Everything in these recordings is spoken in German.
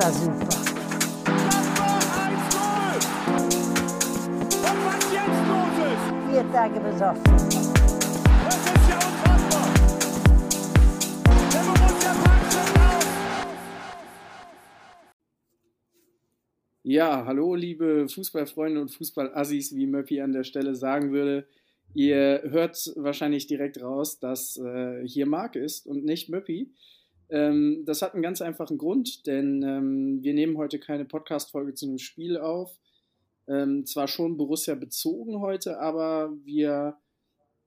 war super. Vier Tage besoffen. Das ist ja unfassbar. Der Borussia Park schon auf. Ja, hallo liebe Fußballfreunde und Fußballassis, wie Möppi an der Stelle sagen würde. Ihr hört wahrscheinlich direkt raus, dass äh, hier Marc ist und nicht Möppi. Ähm, das hat einen ganz einfachen Grund, denn ähm, wir nehmen heute keine Podcast-Folge zu einem Spiel auf. Ähm, zwar schon Borussia bezogen heute, aber wir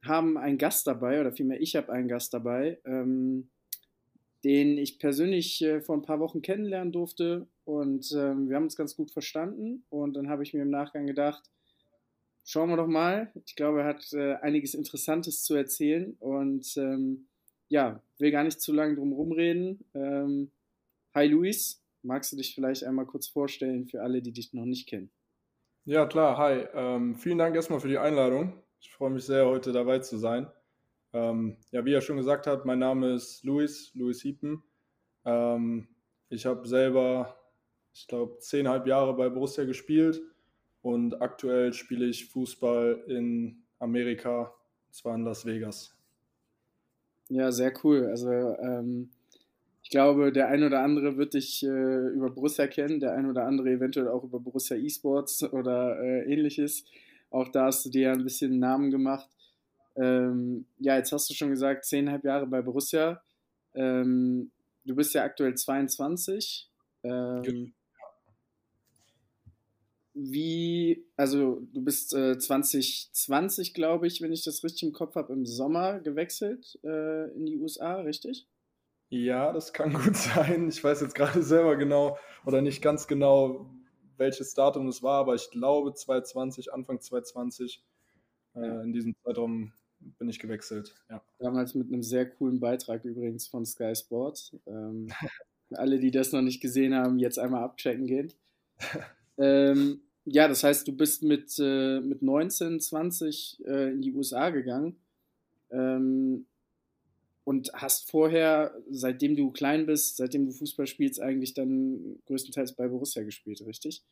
haben einen Gast dabei, oder vielmehr ich habe einen Gast dabei, ähm, den ich persönlich äh, vor ein paar Wochen kennenlernen durfte und ähm, wir haben uns ganz gut verstanden und dann habe ich mir im Nachgang gedacht, schauen wir doch mal. Ich glaube, er hat äh, einiges Interessantes zu erzählen und ähm, ja, will gar nicht zu lange drum rumreden. Ähm, hi Luis, magst du dich vielleicht einmal kurz vorstellen für alle, die dich noch nicht kennen? Ja, klar, hi. Ähm, vielen Dank erstmal für die Einladung. Ich freue mich sehr, heute dabei zu sein. Ähm, ja, wie er schon gesagt hat, mein Name ist Luis, Luis Hiepen. Ähm, ich habe selber, ich glaube, zehnhalb Jahre bei Borussia gespielt und aktuell spiele ich Fußball in Amerika, und zwar in Las Vegas. Ja, sehr cool. Also ähm, ich glaube, der ein oder andere wird dich äh, über Borussia kennen, der ein oder andere eventuell auch über Borussia eSports oder äh, ähnliches. Auch da hast du dir ja ein bisschen einen Namen gemacht. Ähm, ja, jetzt hast du schon gesagt, zehnhalb Jahre bei Borussia. Ähm, du bist ja aktuell 22. Ähm, wie, also du bist äh, 2020, glaube ich, wenn ich das richtig im Kopf habe, im Sommer gewechselt äh, in die USA, richtig? Ja, das kann gut sein. Ich weiß jetzt gerade selber genau oder nicht ganz genau, welches Datum es war, aber ich glaube 2020, Anfang 2020, äh, in diesem Zeitraum bin ich gewechselt. Ja. Damals mit einem sehr coolen Beitrag übrigens von Sky Sports. Ähm, alle, die das noch nicht gesehen haben, jetzt einmal abchecken gehen. Ähm, ja, das heißt, du bist mit, äh, mit 19, 20 äh, in die USA gegangen ähm, und hast vorher, seitdem du klein bist, seitdem du Fußball spielst, eigentlich dann größtenteils bei Borussia gespielt, richtig?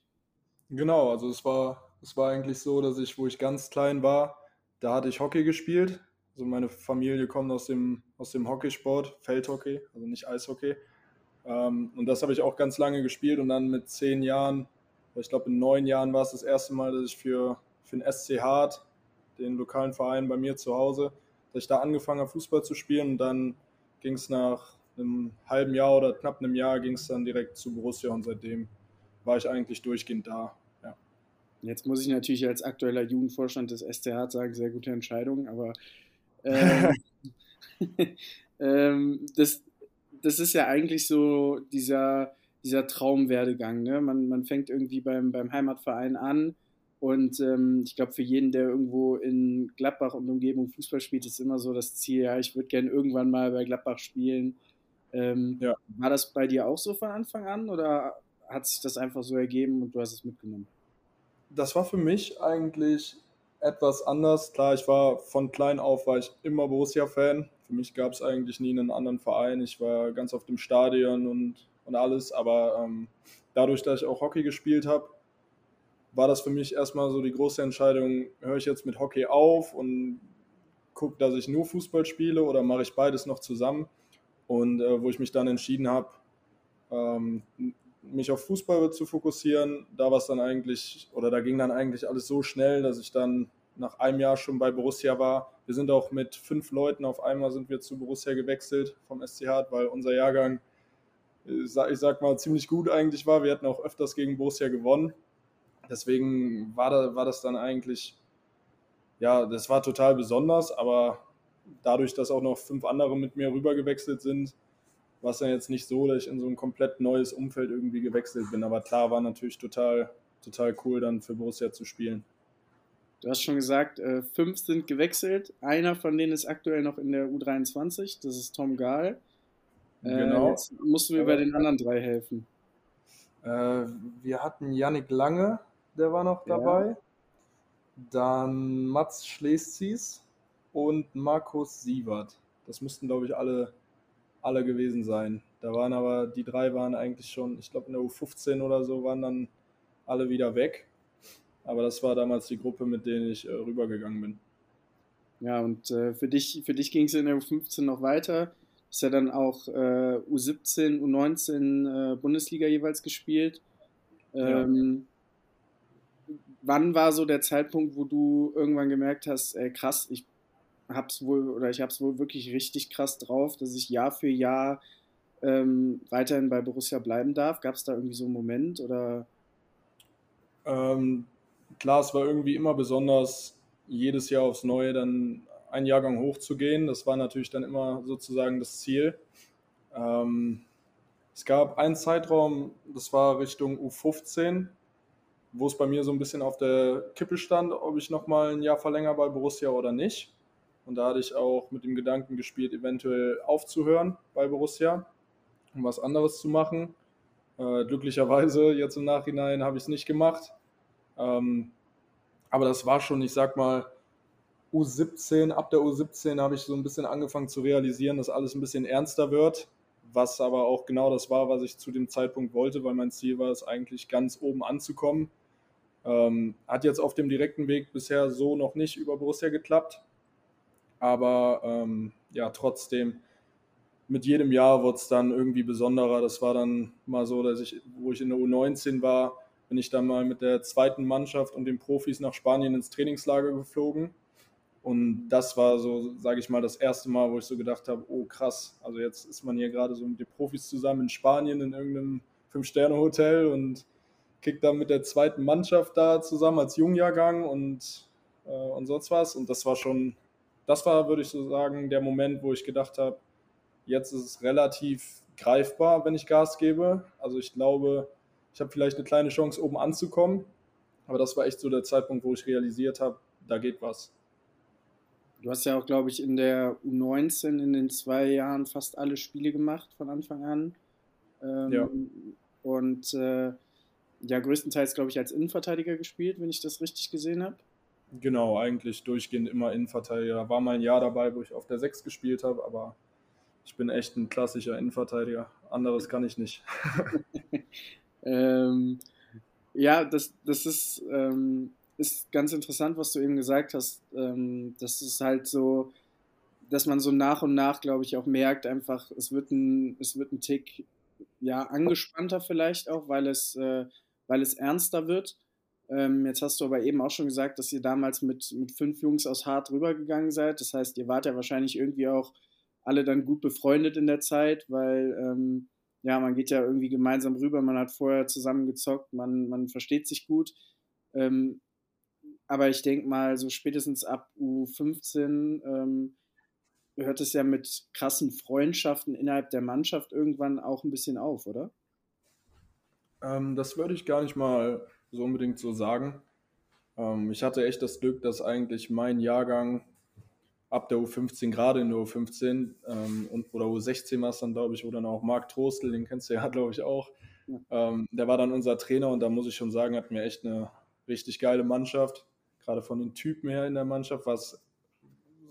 Genau, also es war, es war eigentlich so, dass ich, wo ich ganz klein war, da hatte ich Hockey gespielt. Also meine Familie kommt aus dem, aus dem Hockeysport, Feldhockey, also nicht Eishockey. Ähm, und das habe ich auch ganz lange gespielt und dann mit zehn Jahren ich glaube, in neun Jahren war es das erste Mal, dass ich für, für den SC Hart, den lokalen Verein bei mir zu Hause, dass ich da angefangen habe, Fußball zu spielen. Und dann ging es nach einem halben Jahr oder knapp einem Jahr ging es dann direkt zu Borussia und seitdem war ich eigentlich durchgehend da. Ja. Jetzt muss ich natürlich als aktueller Jugendvorstand des SC Hart sagen, sehr gute Entscheidung, aber ähm, ähm, das, das ist ja eigentlich so dieser dieser Traumwerdegang. Ne? Man, man fängt irgendwie beim, beim Heimatverein an und ähm, ich glaube, für jeden, der irgendwo in Gladbach und Umgebung Fußball spielt, ist immer so das Ziel, ja, ich würde gerne irgendwann mal bei Gladbach spielen. Ähm, ja. War das bei dir auch so von Anfang an oder hat sich das einfach so ergeben und du hast es mitgenommen? Das war für mich eigentlich etwas anders. Klar, ich war von klein auf war ich immer Borussia-Fan. Für mich gab es eigentlich nie einen anderen Verein. Ich war ganz oft im Stadion und und alles. Aber ähm, dadurch, dass ich auch Hockey gespielt habe, war das für mich erstmal so die große Entscheidung, höre ich jetzt mit Hockey auf und gucke, dass ich nur Fußball spiele oder mache ich beides noch zusammen. Und äh, wo ich mich dann entschieden habe, ähm, mich auf Fußball zu fokussieren, da war es dann eigentlich, oder da ging dann eigentlich alles so schnell, dass ich dann nach einem Jahr schon bei Borussia war. Wir sind auch mit fünf Leuten auf einmal sind wir zu Borussia gewechselt vom SCH, weil unser Jahrgang ich sag mal, ziemlich gut eigentlich war. Wir hatten auch öfters gegen Borussia gewonnen. Deswegen war, da, war das dann eigentlich, ja, das war total besonders, aber dadurch, dass auch noch fünf andere mit mir rübergewechselt sind, war es dann jetzt nicht so, dass ich in so ein komplett neues Umfeld irgendwie gewechselt bin. Aber klar, war natürlich total, total cool, dann für Borussia zu spielen. Du hast schon gesagt, äh, fünf sind gewechselt. Einer von denen ist aktuell noch in der U23, das ist Tom Gahl. Äh, genau. Jetzt musst du mir bei den anderen drei helfen. Äh, wir hatten Yannick Lange, der war noch dabei. Ja. Dann Mats Schlesies und Markus Sievert. Das müssten, glaube ich, alle, alle gewesen sein. Da waren aber, die drei waren eigentlich schon, ich glaube in der U15 oder so, waren dann alle wieder weg. Aber das war damals die Gruppe, mit denen ich äh, rübergegangen bin. Ja, und äh, für dich, für dich ging es in der U15 noch weiter. Ist ja dann auch äh, U17, U19 äh, Bundesliga jeweils gespielt. Ähm, ja. Wann war so der Zeitpunkt, wo du irgendwann gemerkt hast, ey, krass, ich hab's wohl oder ich hab's wohl wirklich richtig krass drauf, dass ich Jahr für Jahr ähm, weiterhin bei Borussia bleiben darf? Gab es da irgendwie so einen Moment oder? Ähm, klar, es war irgendwie immer besonders, jedes Jahr aufs Neue dann einen Jahrgang hochzugehen. Das war natürlich dann immer sozusagen das Ziel. Ähm, es gab einen Zeitraum, das war Richtung U15, wo es bei mir so ein bisschen auf der Kippe stand, ob ich nochmal ein Jahr verlängere bei Borussia oder nicht. Und da hatte ich auch mit dem Gedanken gespielt, eventuell aufzuhören bei Borussia, um was anderes zu machen. Äh, glücklicherweise jetzt im Nachhinein habe ich es nicht gemacht. Ähm, aber das war schon, ich sag mal, U17, ab der U17 habe ich so ein bisschen angefangen zu realisieren, dass alles ein bisschen ernster wird, was aber auch genau das war, was ich zu dem Zeitpunkt wollte, weil mein Ziel war es eigentlich ganz oben anzukommen. Ähm, hat jetzt auf dem direkten Weg bisher so noch nicht über Borussia geklappt, aber ähm, ja, trotzdem, mit jedem Jahr wurde es dann irgendwie besonderer. Das war dann mal so, dass ich, wo ich in der U19 war, bin ich dann mal mit der zweiten Mannschaft und den Profis nach Spanien ins Trainingslager geflogen. Und das war so, sage ich mal, das erste Mal, wo ich so gedacht habe, oh krass, also jetzt ist man hier gerade so mit den Profis zusammen in Spanien in irgendeinem Fünf-Sterne-Hotel und kickt dann mit der zweiten Mannschaft da zusammen als Jungjahrgang und, äh, und sonst was. Und das war schon das war, würde ich so sagen, der Moment, wo ich gedacht habe, jetzt ist es relativ greifbar, wenn ich Gas gebe. Also ich glaube, ich habe vielleicht eine kleine Chance, oben anzukommen. Aber das war echt so der Zeitpunkt, wo ich realisiert habe, da geht was. Du hast ja auch, glaube ich, in der U19 in den zwei Jahren fast alle Spiele gemacht von Anfang an. Ähm, ja. Und äh, ja, größtenteils, glaube ich, als Innenverteidiger gespielt, wenn ich das richtig gesehen habe. Genau, eigentlich durchgehend immer Innenverteidiger. Da war mal ein Jahr dabei, wo ich auf der 6 gespielt habe, aber ich bin echt ein klassischer Innenverteidiger. Anderes kann ich nicht. ähm, ja, das, das ist, ähm, ist ganz interessant, was du eben gesagt hast. Ähm, das ist halt so, dass man so nach und nach, glaube ich, auch merkt, einfach, es wird ein, es wird ein Tick ja, angespannter vielleicht auch, weil es, äh, weil es ernster wird. Ähm, jetzt hast du aber eben auch schon gesagt, dass ihr damals mit, mit fünf Jungs aus Hart rübergegangen seid. Das heißt, ihr wart ja wahrscheinlich irgendwie auch alle dann gut befreundet in der Zeit, weil ähm, ja, man geht ja irgendwie gemeinsam rüber, man hat vorher zusammen gezockt, man, man versteht sich gut. Ähm, aber ich denke mal, so spätestens ab U15 ähm, hört es ja mit krassen Freundschaften innerhalb der Mannschaft irgendwann auch ein bisschen auf, oder? Ähm, das würde ich gar nicht mal so unbedingt so sagen. Ähm, ich hatte echt das Glück, dass eigentlich mein Jahrgang ab der U15, gerade in der U15 ähm, und, oder U16 war es dann, glaube ich, wo dann auch Marc Trostel, den kennst du ja, glaube ich, auch. Ja. Ähm, der war dann unser Trainer und da muss ich schon sagen, hat mir echt eine richtig geile Mannschaft, gerade von den Typen her in der Mannschaft, was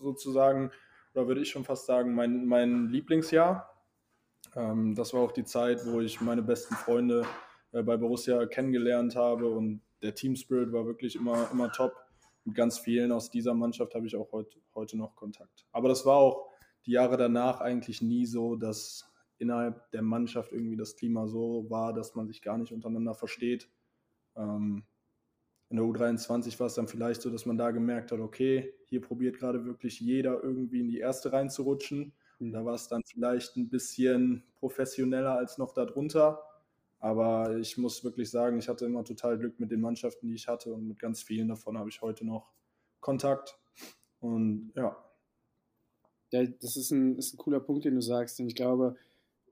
sozusagen, oder würde ich schon fast sagen, mein, mein Lieblingsjahr. Ähm, das war auch die Zeit, wo ich meine besten Freunde äh, bei Borussia kennengelernt habe und der Team Spirit war wirklich immer, immer top. Mit ganz vielen aus dieser Mannschaft habe ich auch heut, heute noch Kontakt. Aber das war auch die Jahre danach eigentlich nie so, dass innerhalb der Mannschaft irgendwie das Klima so war, dass man sich gar nicht untereinander versteht. Ähm, in der U23 war es dann vielleicht so, dass man da gemerkt hat, okay, hier probiert gerade wirklich jeder irgendwie in die erste reinzurutschen. Und da war es dann vielleicht ein bisschen professioneller als noch darunter. Aber ich muss wirklich sagen, ich hatte immer total Glück mit den Mannschaften, die ich hatte und mit ganz vielen davon habe ich heute noch Kontakt. Und ja. Ja, das ist ein, ist ein cooler Punkt, den du sagst. Und ich glaube,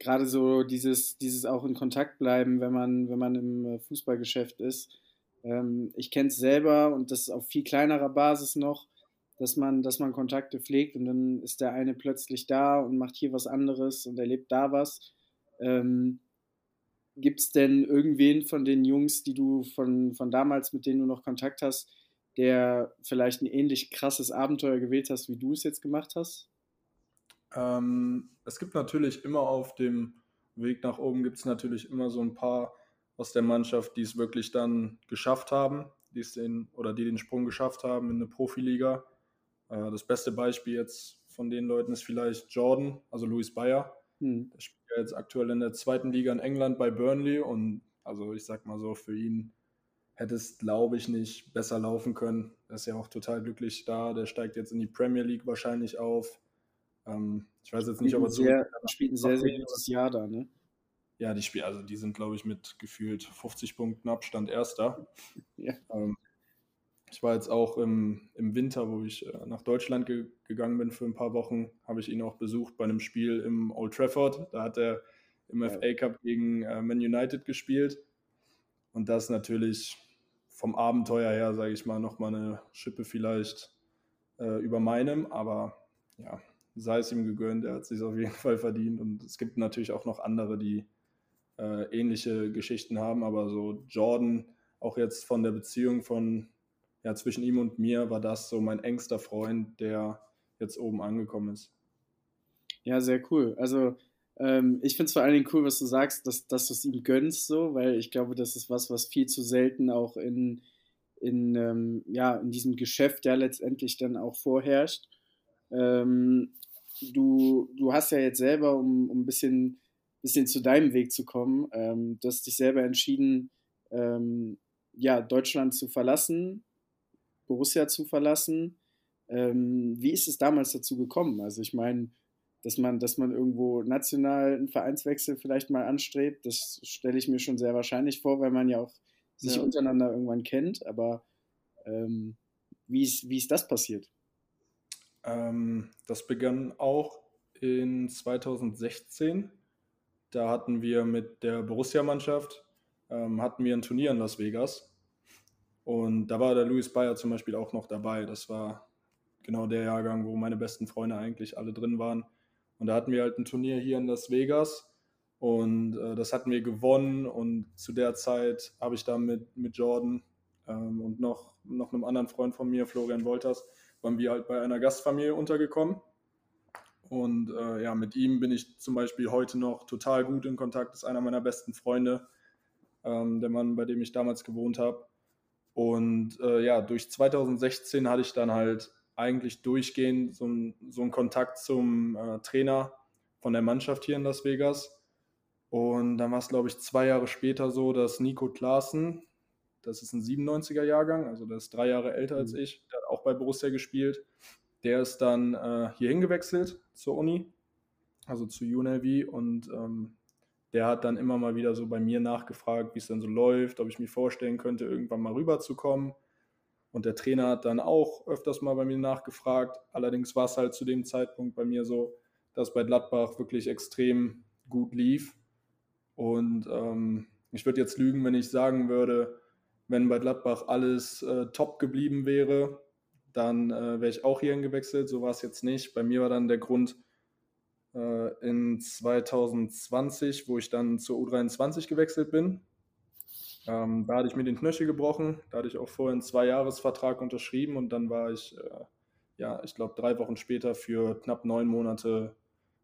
gerade so dieses, dieses auch in Kontakt bleiben, wenn man, wenn man im äh, Fußballgeschäft ist. Ähm, ich kenne es selber und das auf viel kleinerer Basis noch, dass man, dass man Kontakte pflegt und dann ist der eine plötzlich da und macht hier was anderes und erlebt da was. Ähm, Gibt es denn irgendwen von den Jungs, die du von, von damals, mit denen du noch Kontakt hast, der vielleicht ein ähnlich krasses Abenteuer gewählt hast, wie du es jetzt gemacht hast? Ähm, es gibt natürlich immer auf dem Weg nach oben gibt es natürlich immer so ein paar aus der Mannschaft, die es wirklich dann geschafft haben, die es den oder die den Sprung geschafft haben in eine Profiliga. Äh, das beste Beispiel jetzt von den Leuten ist vielleicht Jordan, also Luis Bayer. Hm. Der spielt jetzt aktuell in der zweiten Liga in England bei Burnley und also ich sag mal so, für ihn hätte es, glaube ich, nicht besser laufen können. Er ist ja auch total glücklich da. Der steigt jetzt in die Premier League wahrscheinlich auf. Ähm, ich weiß jetzt nicht, ob er so. Spielt ein sehr, sehr gutes Jahr da, ne? Ja, die Spiel, also die sind, glaube ich, mit gefühlt 50 Punkten Abstand Erster. Ja. Ähm, ich war jetzt auch im, im Winter, wo ich äh, nach Deutschland ge gegangen bin für ein paar Wochen, habe ich ihn auch besucht bei einem Spiel im Old Trafford. Da hat er im ja. FA Cup gegen äh, Man United gespielt. Und das natürlich vom Abenteuer her, sage ich mal, nochmal eine Schippe vielleicht äh, über meinem. Aber ja, sei es ihm gegönnt, er hat es sich auf jeden Fall verdient. Und es gibt natürlich auch noch andere, die äh, ähnliche Geschichten haben. Aber so Jordan, auch jetzt von der Beziehung von ja, zwischen ihm und mir war das so mein engster Freund, der jetzt oben angekommen ist. Ja, sehr cool. Also ähm, ich finde es vor allen Dingen cool, was du sagst, dass, dass du es ihm gönnst, so, weil ich glaube, das ist was, was viel zu selten auch in, in, ähm, ja, in diesem Geschäft ja letztendlich dann auch vorherrscht. Ähm, du, du hast ja jetzt selber, um, um ein bisschen, bisschen zu deinem Weg zu kommen, ähm, du hast dich selber entschieden, ähm, ja, Deutschland zu verlassen, Borussia zu verlassen. Ähm, wie ist es damals dazu gekommen? Also ich meine, dass man, dass man irgendwo national einen Vereinswechsel vielleicht mal anstrebt, das stelle ich mir schon sehr wahrscheinlich vor, weil man ja auch sich ja. untereinander irgendwann kennt. Aber ähm, wie, ist, wie ist das passiert? Ähm, das begann auch in 2016. Da hatten wir mit der Borussia-Mannschaft ähm, hatten wir ein Turnier in Las Vegas und da war der Luis Bayer zum Beispiel auch noch dabei. Das war genau der Jahrgang, wo meine besten Freunde eigentlich alle drin waren. Und da hatten wir halt ein Turnier hier in Las Vegas und äh, das hatten wir gewonnen. Und zu der Zeit habe ich da mit, mit Jordan ähm, und noch, noch einem anderen Freund von mir, Florian Wolters, waren wir halt bei einer Gastfamilie untergekommen. Und äh, ja, mit ihm bin ich zum Beispiel heute noch total gut in Kontakt. Das ist einer meiner besten Freunde, ähm, der Mann, bei dem ich damals gewohnt habe. Und äh, ja, durch 2016 hatte ich dann halt eigentlich durchgehend so, ein, so einen Kontakt zum äh, Trainer von der Mannschaft hier in Las Vegas. Und dann war es, glaube ich, zwei Jahre später so, dass Nico Klaassen, das ist ein 97er Jahrgang, also der ist drei Jahre älter mhm. als ich, der hat auch bei Borussia gespielt. Der ist dann äh, hier hingewechselt zur Uni, also zu UNLV und ähm, der hat dann immer mal wieder so bei mir nachgefragt, wie es denn so läuft, ob ich mir vorstellen könnte, irgendwann mal rüberzukommen. Und der Trainer hat dann auch öfters mal bei mir nachgefragt. Allerdings war es halt zu dem Zeitpunkt bei mir so, dass bei Gladbach wirklich extrem gut lief. Und ähm, ich würde jetzt lügen, wenn ich sagen würde, wenn bei Gladbach alles äh, top geblieben wäre, dann äh, wäre ich auch hierhin gewechselt. So war es jetzt nicht. Bei mir war dann der Grund, äh, in 2020, wo ich dann zur U23 gewechselt bin. Ähm, da hatte ich mir den Knöchel gebrochen, da hatte ich auch vorher einen Zwei-Jahres-Vertrag unterschrieben und dann war ich, äh, ja, ich glaube, drei Wochen später für knapp neun Monate,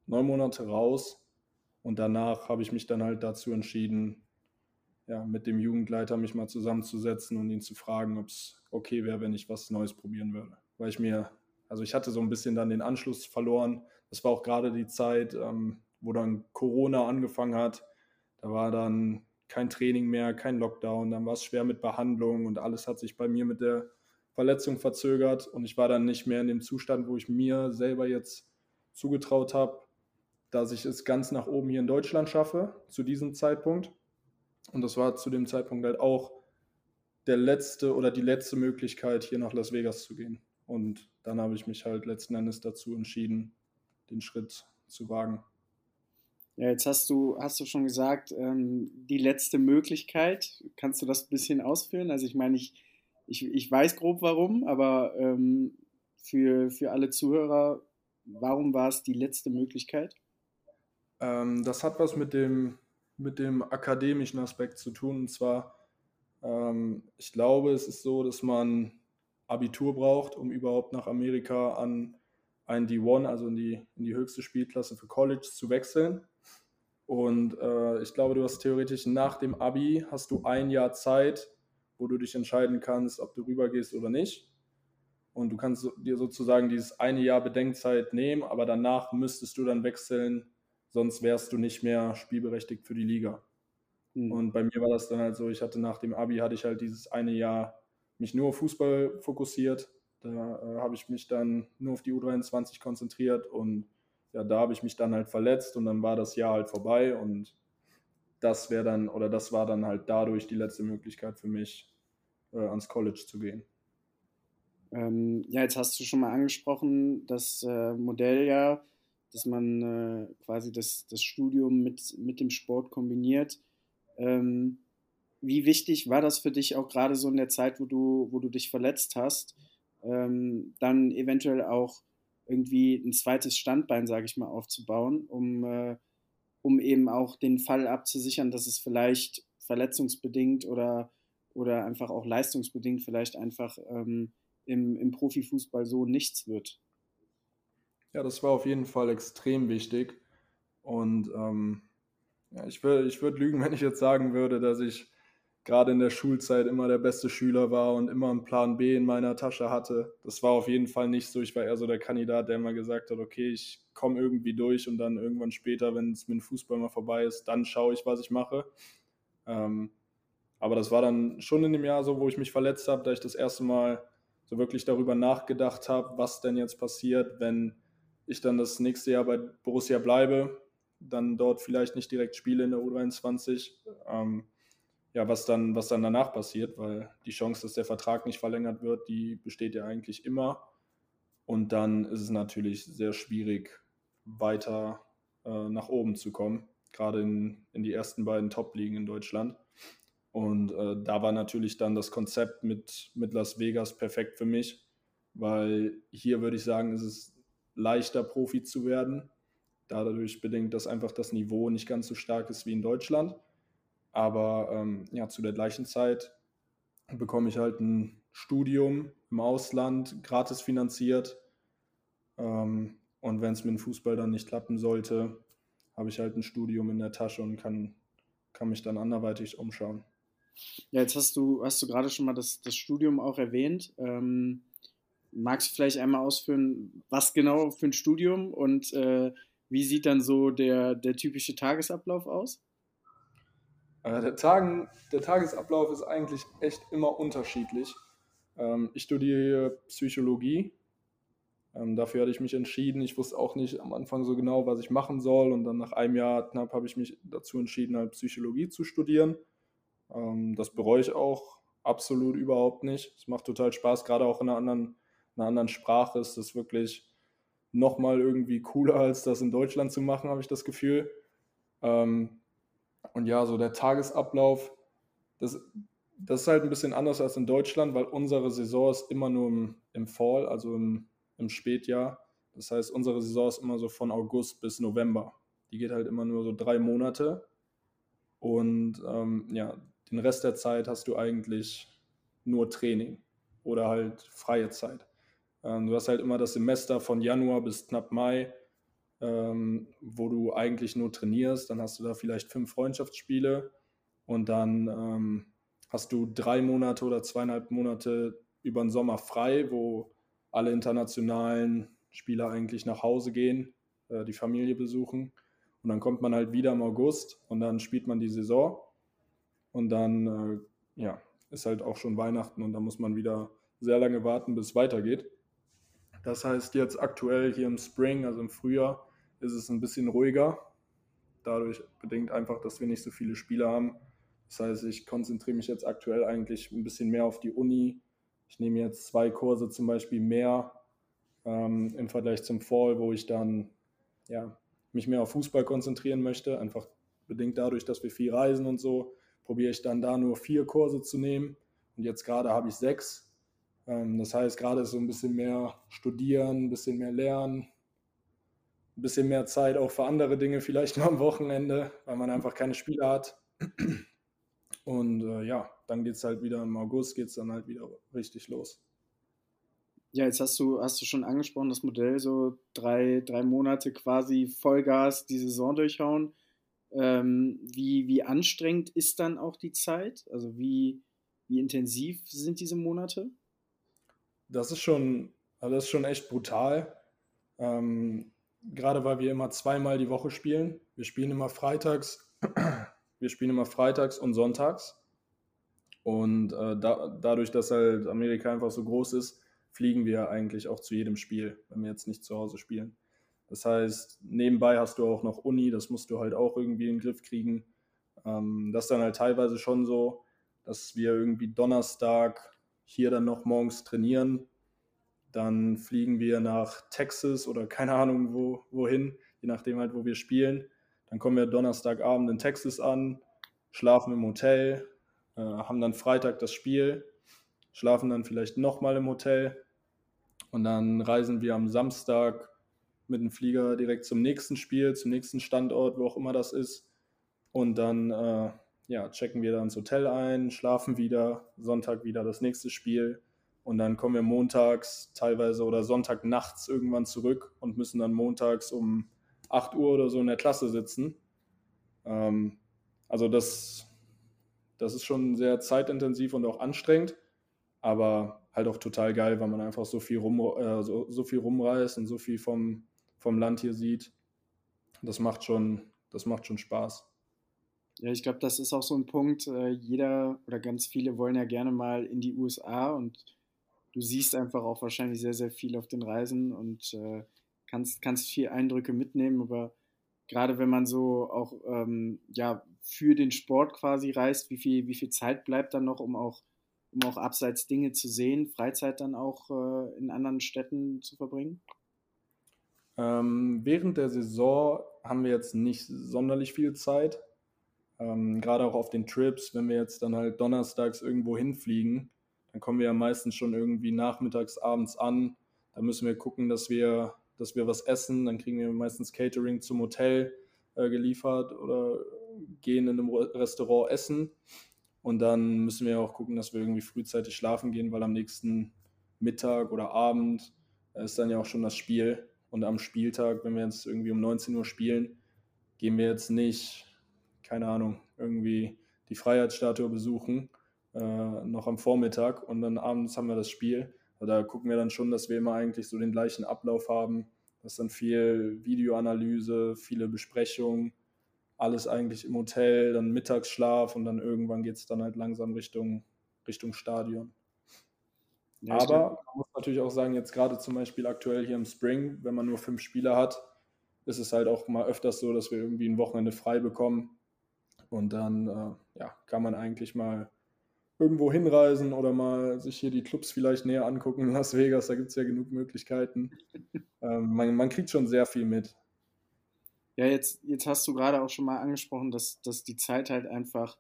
neun Monate raus. Und danach habe ich mich dann halt dazu entschieden, ja, mit dem Jugendleiter mich mal zusammenzusetzen und ihn zu fragen, ob es okay wäre, wenn ich was Neues probieren würde. Weil ich mir, also ich hatte so ein bisschen dann den Anschluss verloren das war auch gerade die Zeit, ähm, wo dann Corona angefangen hat. Da war dann kein Training mehr, kein Lockdown, dann war es schwer mit Behandlung und alles hat sich bei mir mit der Verletzung verzögert und ich war dann nicht mehr in dem Zustand, wo ich mir selber jetzt zugetraut habe, dass ich es ganz nach oben hier in Deutschland schaffe, zu diesem Zeitpunkt. Und das war zu dem Zeitpunkt halt auch der letzte oder die letzte Möglichkeit, hier nach Las Vegas zu gehen. Und dann habe ich mich halt letzten Endes dazu entschieden, den Schritt zu wagen. Ja, jetzt hast du, hast du schon gesagt, ähm, die letzte Möglichkeit. Kannst du das ein bisschen ausführen? Also ich meine, ich, ich, ich weiß grob warum, aber ähm, für, für alle Zuhörer, warum war es die letzte Möglichkeit? Ähm, das hat was mit dem, mit dem akademischen Aspekt zu tun. Und zwar, ähm, ich glaube, es ist so, dass man Abitur braucht, um überhaupt nach Amerika an ein D1, also in die, in die höchste Spielklasse für College zu wechseln. Und äh, ich glaube, du hast theoretisch nach dem Abi hast du ein Jahr Zeit, wo du dich entscheiden kannst, ob du rübergehst oder nicht. Und du kannst dir sozusagen dieses eine Jahr Bedenkzeit nehmen, aber danach müsstest du dann wechseln, sonst wärst du nicht mehr spielberechtigt für die Liga. Mhm. Und bei mir war das dann halt so, ich hatte nach dem Abi hatte ich halt dieses eine Jahr mich nur auf Fußball fokussiert. Da äh, habe ich mich dann nur auf die U23 konzentriert und ja, da habe ich mich dann halt verletzt und dann war das Jahr halt vorbei und das wäre dann, oder das war dann halt dadurch die letzte Möglichkeit für mich, äh, ans College zu gehen. Ähm, ja, jetzt hast du schon mal angesprochen, das äh, Modell ja, dass man äh, quasi das, das Studium mit, mit dem Sport kombiniert. Ähm, wie wichtig war das für dich auch gerade so in der Zeit, wo du, wo du dich verletzt hast, ähm, dann eventuell auch irgendwie ein zweites Standbein, sage ich mal, aufzubauen, um, äh, um eben auch den Fall abzusichern, dass es vielleicht verletzungsbedingt oder, oder einfach auch leistungsbedingt vielleicht einfach ähm, im, im Profifußball so nichts wird. Ja, das war auf jeden Fall extrem wichtig. Und ähm, ja, ich würde ich würd lügen, wenn ich jetzt sagen würde, dass ich gerade in der Schulzeit immer der beste Schüler war und immer einen Plan B in meiner Tasche hatte. Das war auf jeden Fall nicht so. Ich war eher so der Kandidat, der immer gesagt hat, okay, ich komme irgendwie durch und dann irgendwann später, wenn es mit dem Fußball mal vorbei ist, dann schaue ich, was ich mache. Ähm, aber das war dann schon in dem Jahr so, wo ich mich verletzt habe, da ich das erste Mal so wirklich darüber nachgedacht habe, was denn jetzt passiert, wenn ich dann das nächste Jahr bei Borussia bleibe, dann dort vielleicht nicht direkt spiele in der U23. Ähm, ja, was dann, was dann danach passiert, weil die Chance, dass der Vertrag nicht verlängert wird, die besteht ja eigentlich immer. Und dann ist es natürlich sehr schwierig, weiter äh, nach oben zu kommen, gerade in, in die ersten beiden Top-Ligen in Deutschland. Und äh, da war natürlich dann das Konzept mit, mit Las Vegas perfekt für mich, weil hier würde ich sagen, ist es leichter, Profi zu werden. Dadurch bedingt, dass einfach das Niveau nicht ganz so stark ist wie in Deutschland. Aber ähm, ja, zu der gleichen Zeit bekomme ich halt ein Studium im Ausland, gratis finanziert. Ähm, und wenn es mit dem Fußball dann nicht klappen sollte, habe ich halt ein Studium in der Tasche und kann, kann mich dann anderweitig umschauen. Ja, jetzt hast du, hast du gerade schon mal das, das Studium auch erwähnt. Ähm, magst du vielleicht einmal ausführen, was genau für ein Studium und äh, wie sieht dann so der, der typische Tagesablauf aus? Äh, der, Tagen, der Tagesablauf ist eigentlich echt immer unterschiedlich. Ähm, ich studiere Psychologie. Ähm, dafür hatte ich mich entschieden. Ich wusste auch nicht am Anfang so genau, was ich machen soll. Und dann nach einem Jahr knapp habe ich mich dazu entschieden, halt Psychologie zu studieren. Ähm, das bereue ich auch absolut überhaupt nicht. Es macht total Spaß, gerade auch in einer anderen, einer anderen Sprache ist es wirklich nochmal irgendwie cooler, als das in Deutschland zu machen, habe ich das Gefühl. Ähm, und ja, so der Tagesablauf, das, das ist halt ein bisschen anders als in Deutschland, weil unsere Saison ist immer nur im, im Fall, also im, im Spätjahr. Das heißt, unsere Saison ist immer so von August bis November. Die geht halt immer nur so drei Monate. Und ähm, ja, den Rest der Zeit hast du eigentlich nur Training oder halt freie Zeit. Ähm, du hast halt immer das Semester von Januar bis knapp Mai ähm, wo du eigentlich nur trainierst. Dann hast du da vielleicht fünf Freundschaftsspiele und dann ähm, hast du drei Monate oder zweieinhalb Monate über den Sommer frei, wo alle internationalen Spieler eigentlich nach Hause gehen, äh, die Familie besuchen. Und dann kommt man halt wieder im August und dann spielt man die Saison. Und dann äh, ja, ist halt auch schon Weihnachten und dann muss man wieder sehr lange warten, bis es weitergeht. Das heißt, jetzt aktuell hier im Spring, also im Frühjahr, ist es ein bisschen ruhiger. Dadurch bedingt einfach, dass wir nicht so viele Spiele haben. Das heißt, ich konzentriere mich jetzt aktuell eigentlich ein bisschen mehr auf die Uni. Ich nehme jetzt zwei Kurse zum Beispiel mehr ähm, im Vergleich zum Fall, wo ich dann ja, mich mehr auf Fußball konzentrieren möchte. Einfach bedingt dadurch, dass wir viel reisen und so, probiere ich dann da nur vier Kurse zu nehmen. Und jetzt gerade habe ich sechs. Ähm, das heißt, gerade ist so ein bisschen mehr studieren, ein bisschen mehr lernen, ein bisschen mehr Zeit auch für andere Dinge, vielleicht nur am Wochenende, weil man einfach keine Spiele hat. Und äh, ja, dann geht es halt wieder im August, geht es dann halt wieder richtig los. Ja, jetzt hast du, hast du schon angesprochen, das Modell, so drei, drei Monate quasi Vollgas die Saison durchhauen. Ähm, wie, wie anstrengend ist dann auch die Zeit? Also wie, wie intensiv sind diese Monate? Das ist schon, also das ist schon echt brutal. Ähm, gerade weil wir immer zweimal die Woche spielen. Wir spielen immer freitags, wir spielen immer freitags und sonntags. Und äh, da, dadurch, dass halt Amerika einfach so groß ist, fliegen wir eigentlich auch zu jedem Spiel, wenn wir jetzt nicht zu Hause spielen. Das heißt, nebenbei hast du auch noch Uni, das musst du halt auch irgendwie in den Griff kriegen. Ähm, das ist dann halt teilweise schon so, dass wir irgendwie Donnerstag hier dann noch morgens trainieren. Dann fliegen wir nach Texas oder keine Ahnung wo, wohin, je nachdem halt, wo wir spielen. Dann kommen wir Donnerstagabend in Texas an, schlafen im Hotel, äh, haben dann Freitag das Spiel, schlafen dann vielleicht nochmal im Hotel und dann reisen wir am Samstag mit dem Flieger direkt zum nächsten Spiel, zum nächsten Standort, wo auch immer das ist. Und dann äh, ja, checken wir dann ins Hotel ein, schlafen wieder, Sonntag wieder das nächste Spiel. Und dann kommen wir montags teilweise oder Sonntag nachts irgendwann zurück und müssen dann montags um 8 Uhr oder so in der Klasse sitzen. Ähm, also das das ist schon sehr zeitintensiv und auch anstrengend, aber halt auch total geil, weil man einfach so viel, rum, äh, so, so viel rumreist und so viel vom, vom Land hier sieht. Das macht schon, das macht schon Spaß. Ja, ich glaube, das ist auch so ein Punkt. Äh, jeder oder ganz viele wollen ja gerne mal in die USA und du siehst einfach auch wahrscheinlich sehr, sehr viel auf den Reisen und äh, kannst, kannst viel Eindrücke mitnehmen, aber gerade wenn man so auch ähm, ja, für den Sport quasi reist, wie viel, wie viel Zeit bleibt dann noch, um auch, um auch abseits Dinge zu sehen, Freizeit dann auch äh, in anderen Städten zu verbringen? Ähm, während der Saison haben wir jetzt nicht sonderlich viel Zeit. Ähm, gerade auch auf den Trips, wenn wir jetzt dann halt donnerstags irgendwo hinfliegen, dann kommen wir ja meistens schon irgendwie nachmittags, abends an. Da müssen wir gucken, dass wir dass wir was essen. Dann kriegen wir meistens Catering zum Hotel äh, geliefert oder gehen in einem Restaurant essen. Und dann müssen wir auch gucken, dass wir irgendwie frühzeitig schlafen gehen, weil am nächsten Mittag oder Abend äh, ist dann ja auch schon das Spiel. Und am Spieltag, wenn wir jetzt irgendwie um 19 Uhr spielen, gehen wir jetzt nicht, keine Ahnung, irgendwie die Freiheitsstatue besuchen, äh, noch am Vormittag und dann abends haben wir das Spiel, da gucken wir dann schon, dass wir immer eigentlich so den gleichen Ablauf haben. Das ist dann viel Videoanalyse, viele Besprechungen, alles eigentlich im Hotel, dann Mittagsschlaf und dann irgendwann geht es dann halt langsam Richtung, Richtung Stadion. Ja, Aber man muss natürlich auch sagen, jetzt gerade zum Beispiel aktuell hier im Spring, wenn man nur fünf Spieler hat, ist es halt auch mal öfters so, dass wir irgendwie ein Wochenende frei bekommen. Und dann äh, ja, kann man eigentlich mal irgendwo hinreisen oder mal sich hier die Clubs vielleicht näher angucken in Las Vegas. Da gibt es ja genug Möglichkeiten. ähm, man, man, kriegt schon sehr viel mit. Ja, jetzt, jetzt hast du gerade auch schon mal angesprochen, dass, dass die Zeit halt einfach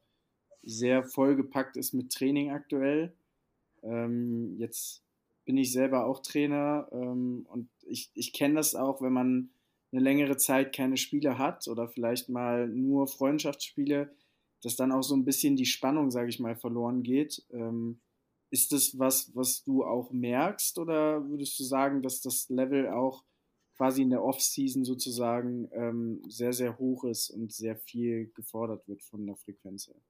sehr vollgepackt ist mit Training aktuell. Ähm, jetzt bin ich selber auch Trainer ähm, und ich, ich kenne das auch, wenn man eine längere Zeit keine Spiele hat oder vielleicht mal nur Freundschaftsspiele, dass dann auch so ein bisschen die Spannung, sage ich mal, verloren geht. Ähm, ist das was, was du auch merkst oder würdest du sagen, dass das Level auch quasi in der Off-Season sozusagen ähm, sehr, sehr hoch ist und sehr viel gefordert wird von der Frequenz her?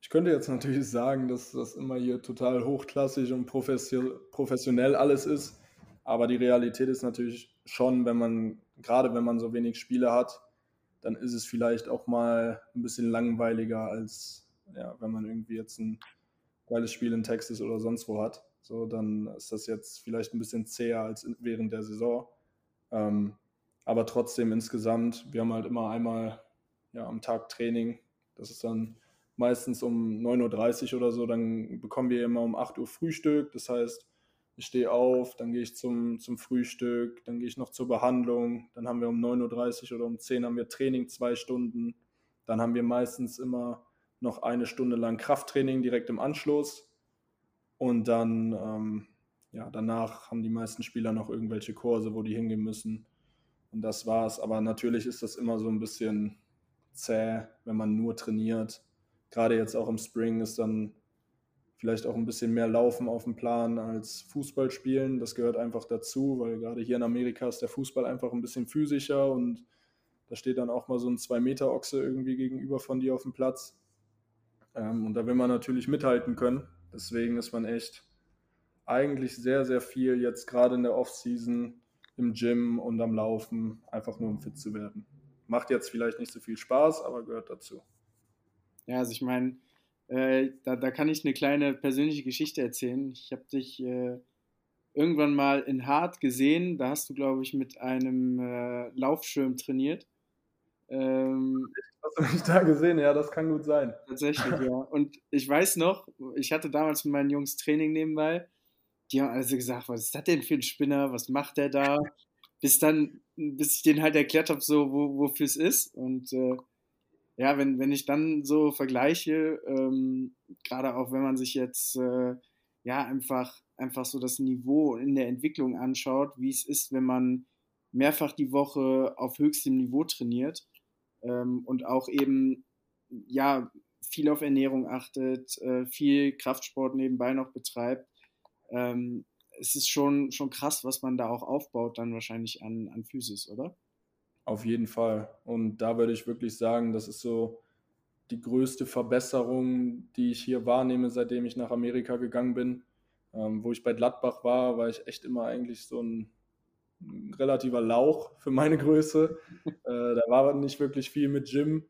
Ich könnte jetzt natürlich sagen, dass das immer hier total hochklassig und professionell alles ist, aber die Realität ist natürlich schon, wenn man, gerade wenn man so wenig Spiele hat, dann ist es vielleicht auch mal ein bisschen langweiliger, als ja, wenn man irgendwie jetzt ein geiles Spiel in Texas oder sonst wo hat. So, dann ist das jetzt vielleicht ein bisschen zäher als während der Saison. Ähm, aber trotzdem insgesamt, wir haben halt immer einmal ja, am Tag Training. Das ist dann meistens um 9.30 Uhr oder so. Dann bekommen wir immer um 8 Uhr Frühstück. Das heißt, ich stehe auf, dann gehe ich zum, zum Frühstück, dann gehe ich noch zur Behandlung, dann haben wir um 9.30 Uhr oder um 10 Uhr haben wir Training, zwei Stunden. Dann haben wir meistens immer noch eine Stunde lang Krafttraining direkt im Anschluss. Und dann, ähm, ja, danach haben die meisten Spieler noch irgendwelche Kurse, wo die hingehen müssen. Und das war's. Aber natürlich ist das immer so ein bisschen zäh, wenn man nur trainiert. Gerade jetzt auch im Spring ist dann vielleicht auch ein bisschen mehr Laufen auf dem Plan als Fußball spielen. Das gehört einfach dazu, weil gerade hier in Amerika ist der Fußball einfach ein bisschen physischer und da steht dann auch mal so ein 2-Meter-Ochse irgendwie gegenüber von dir auf dem Platz. Ähm, und da will man natürlich mithalten können. Deswegen ist man echt eigentlich sehr, sehr viel jetzt gerade in der Offseason im Gym und am Laufen, einfach nur um fit zu werden. Macht jetzt vielleicht nicht so viel Spaß, aber gehört dazu. Ja, also ich meine, äh, da, da kann ich eine kleine persönliche Geschichte erzählen. Ich habe dich äh, irgendwann mal in Hart gesehen. Da hast du, glaube ich, mit einem äh, Laufschirm trainiert. Ähm, Hast du mich da gesehen? Ja, das kann gut sein. Tatsächlich, ja. Und ich weiß noch, ich hatte damals mit meinen Jungs Training nebenbei. Die haben also gesagt, was ist das denn für ein Spinner? Was macht der da? Bis dann, bis ich denen halt erklärt habe, so, wo, wofür es ist. Und äh, ja, wenn, wenn ich dann so vergleiche, ähm, gerade auch wenn man sich jetzt äh, ja einfach, einfach so das Niveau in der Entwicklung anschaut, wie es ist, wenn man mehrfach die Woche auf höchstem Niveau trainiert ähm, und auch eben ja viel auf Ernährung achtet, äh, viel Kraftsport nebenbei noch betreibt. Ähm, es ist schon, schon krass, was man da auch aufbaut, dann wahrscheinlich an, an Physis, oder? Auf jeden Fall. Und da würde ich wirklich sagen, das ist so die größte Verbesserung, die ich hier wahrnehme, seitdem ich nach Amerika gegangen bin. Ähm, wo ich bei Gladbach war, war ich echt immer eigentlich so ein, ein relativer Lauch für meine Größe. äh, da war nicht wirklich viel mit Gym.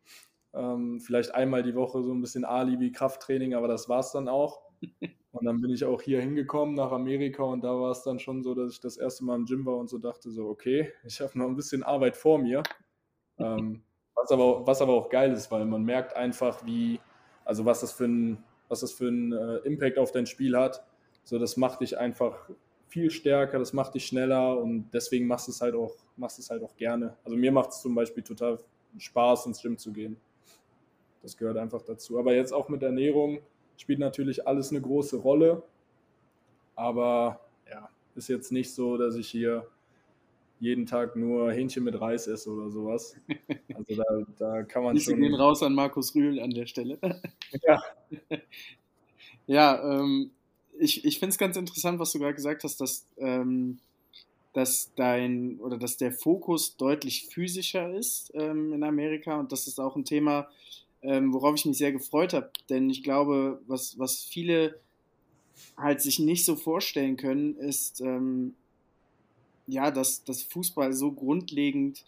Ähm, vielleicht einmal die Woche so ein bisschen Alibi, Krafttraining, aber das war es dann auch. Und dann bin ich auch hier hingekommen nach Amerika und da war es dann schon so, dass ich das erste Mal im Gym war und so dachte so, okay, ich habe noch ein bisschen Arbeit vor mir. Ähm, was, aber, was aber auch geil ist, weil man merkt einfach, wie, also was das für ein, was das für ein äh, Impact auf dein Spiel hat. So, das macht dich einfach viel stärker, das macht dich schneller und deswegen machst du es halt auch, machst es halt auch gerne. Also mir macht es zum Beispiel total Spaß, ins Gym zu gehen. Das gehört einfach dazu. Aber jetzt auch mit Ernährung spielt natürlich alles eine große Rolle. Aber ja, ist jetzt nicht so, dass ich hier jeden Tag nur Hähnchen mit Reis esse oder sowas. Also da, da kann man schon... gehen raus an Markus Rühl an der Stelle. Ja. ja, ähm, ich, ich finde es ganz interessant, was du gerade gesagt hast, dass, ähm, dass dein oder dass der Fokus deutlich physischer ist ähm, in Amerika und das ist auch ein Thema, ähm, worauf ich mich sehr gefreut habe. Denn ich glaube, was, was viele halt sich nicht so vorstellen können, ist, ähm, ja, dass, dass Fußball so grundlegend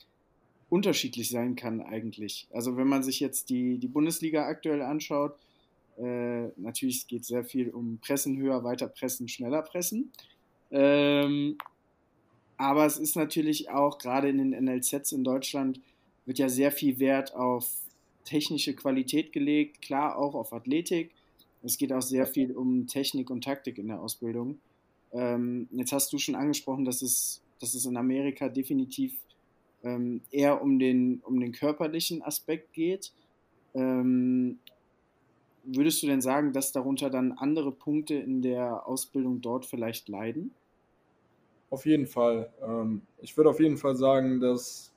unterschiedlich sein kann eigentlich. Also wenn man sich jetzt die, die Bundesliga aktuell anschaut, äh, natürlich geht es sehr viel um Pressen höher, weiter pressen, schneller pressen. Ähm, aber es ist natürlich auch gerade in den NLZs in Deutschland wird ja sehr viel Wert auf technische Qualität gelegt, klar auch auf Athletik. Es geht auch sehr viel um Technik und Taktik in der Ausbildung. Ähm, jetzt hast du schon angesprochen, dass es, dass es in Amerika definitiv ähm, eher um den, um den körperlichen Aspekt geht. Ähm, würdest du denn sagen, dass darunter dann andere Punkte in der Ausbildung dort vielleicht leiden? Auf jeden Fall. Ähm, ich würde auf jeden Fall sagen, dass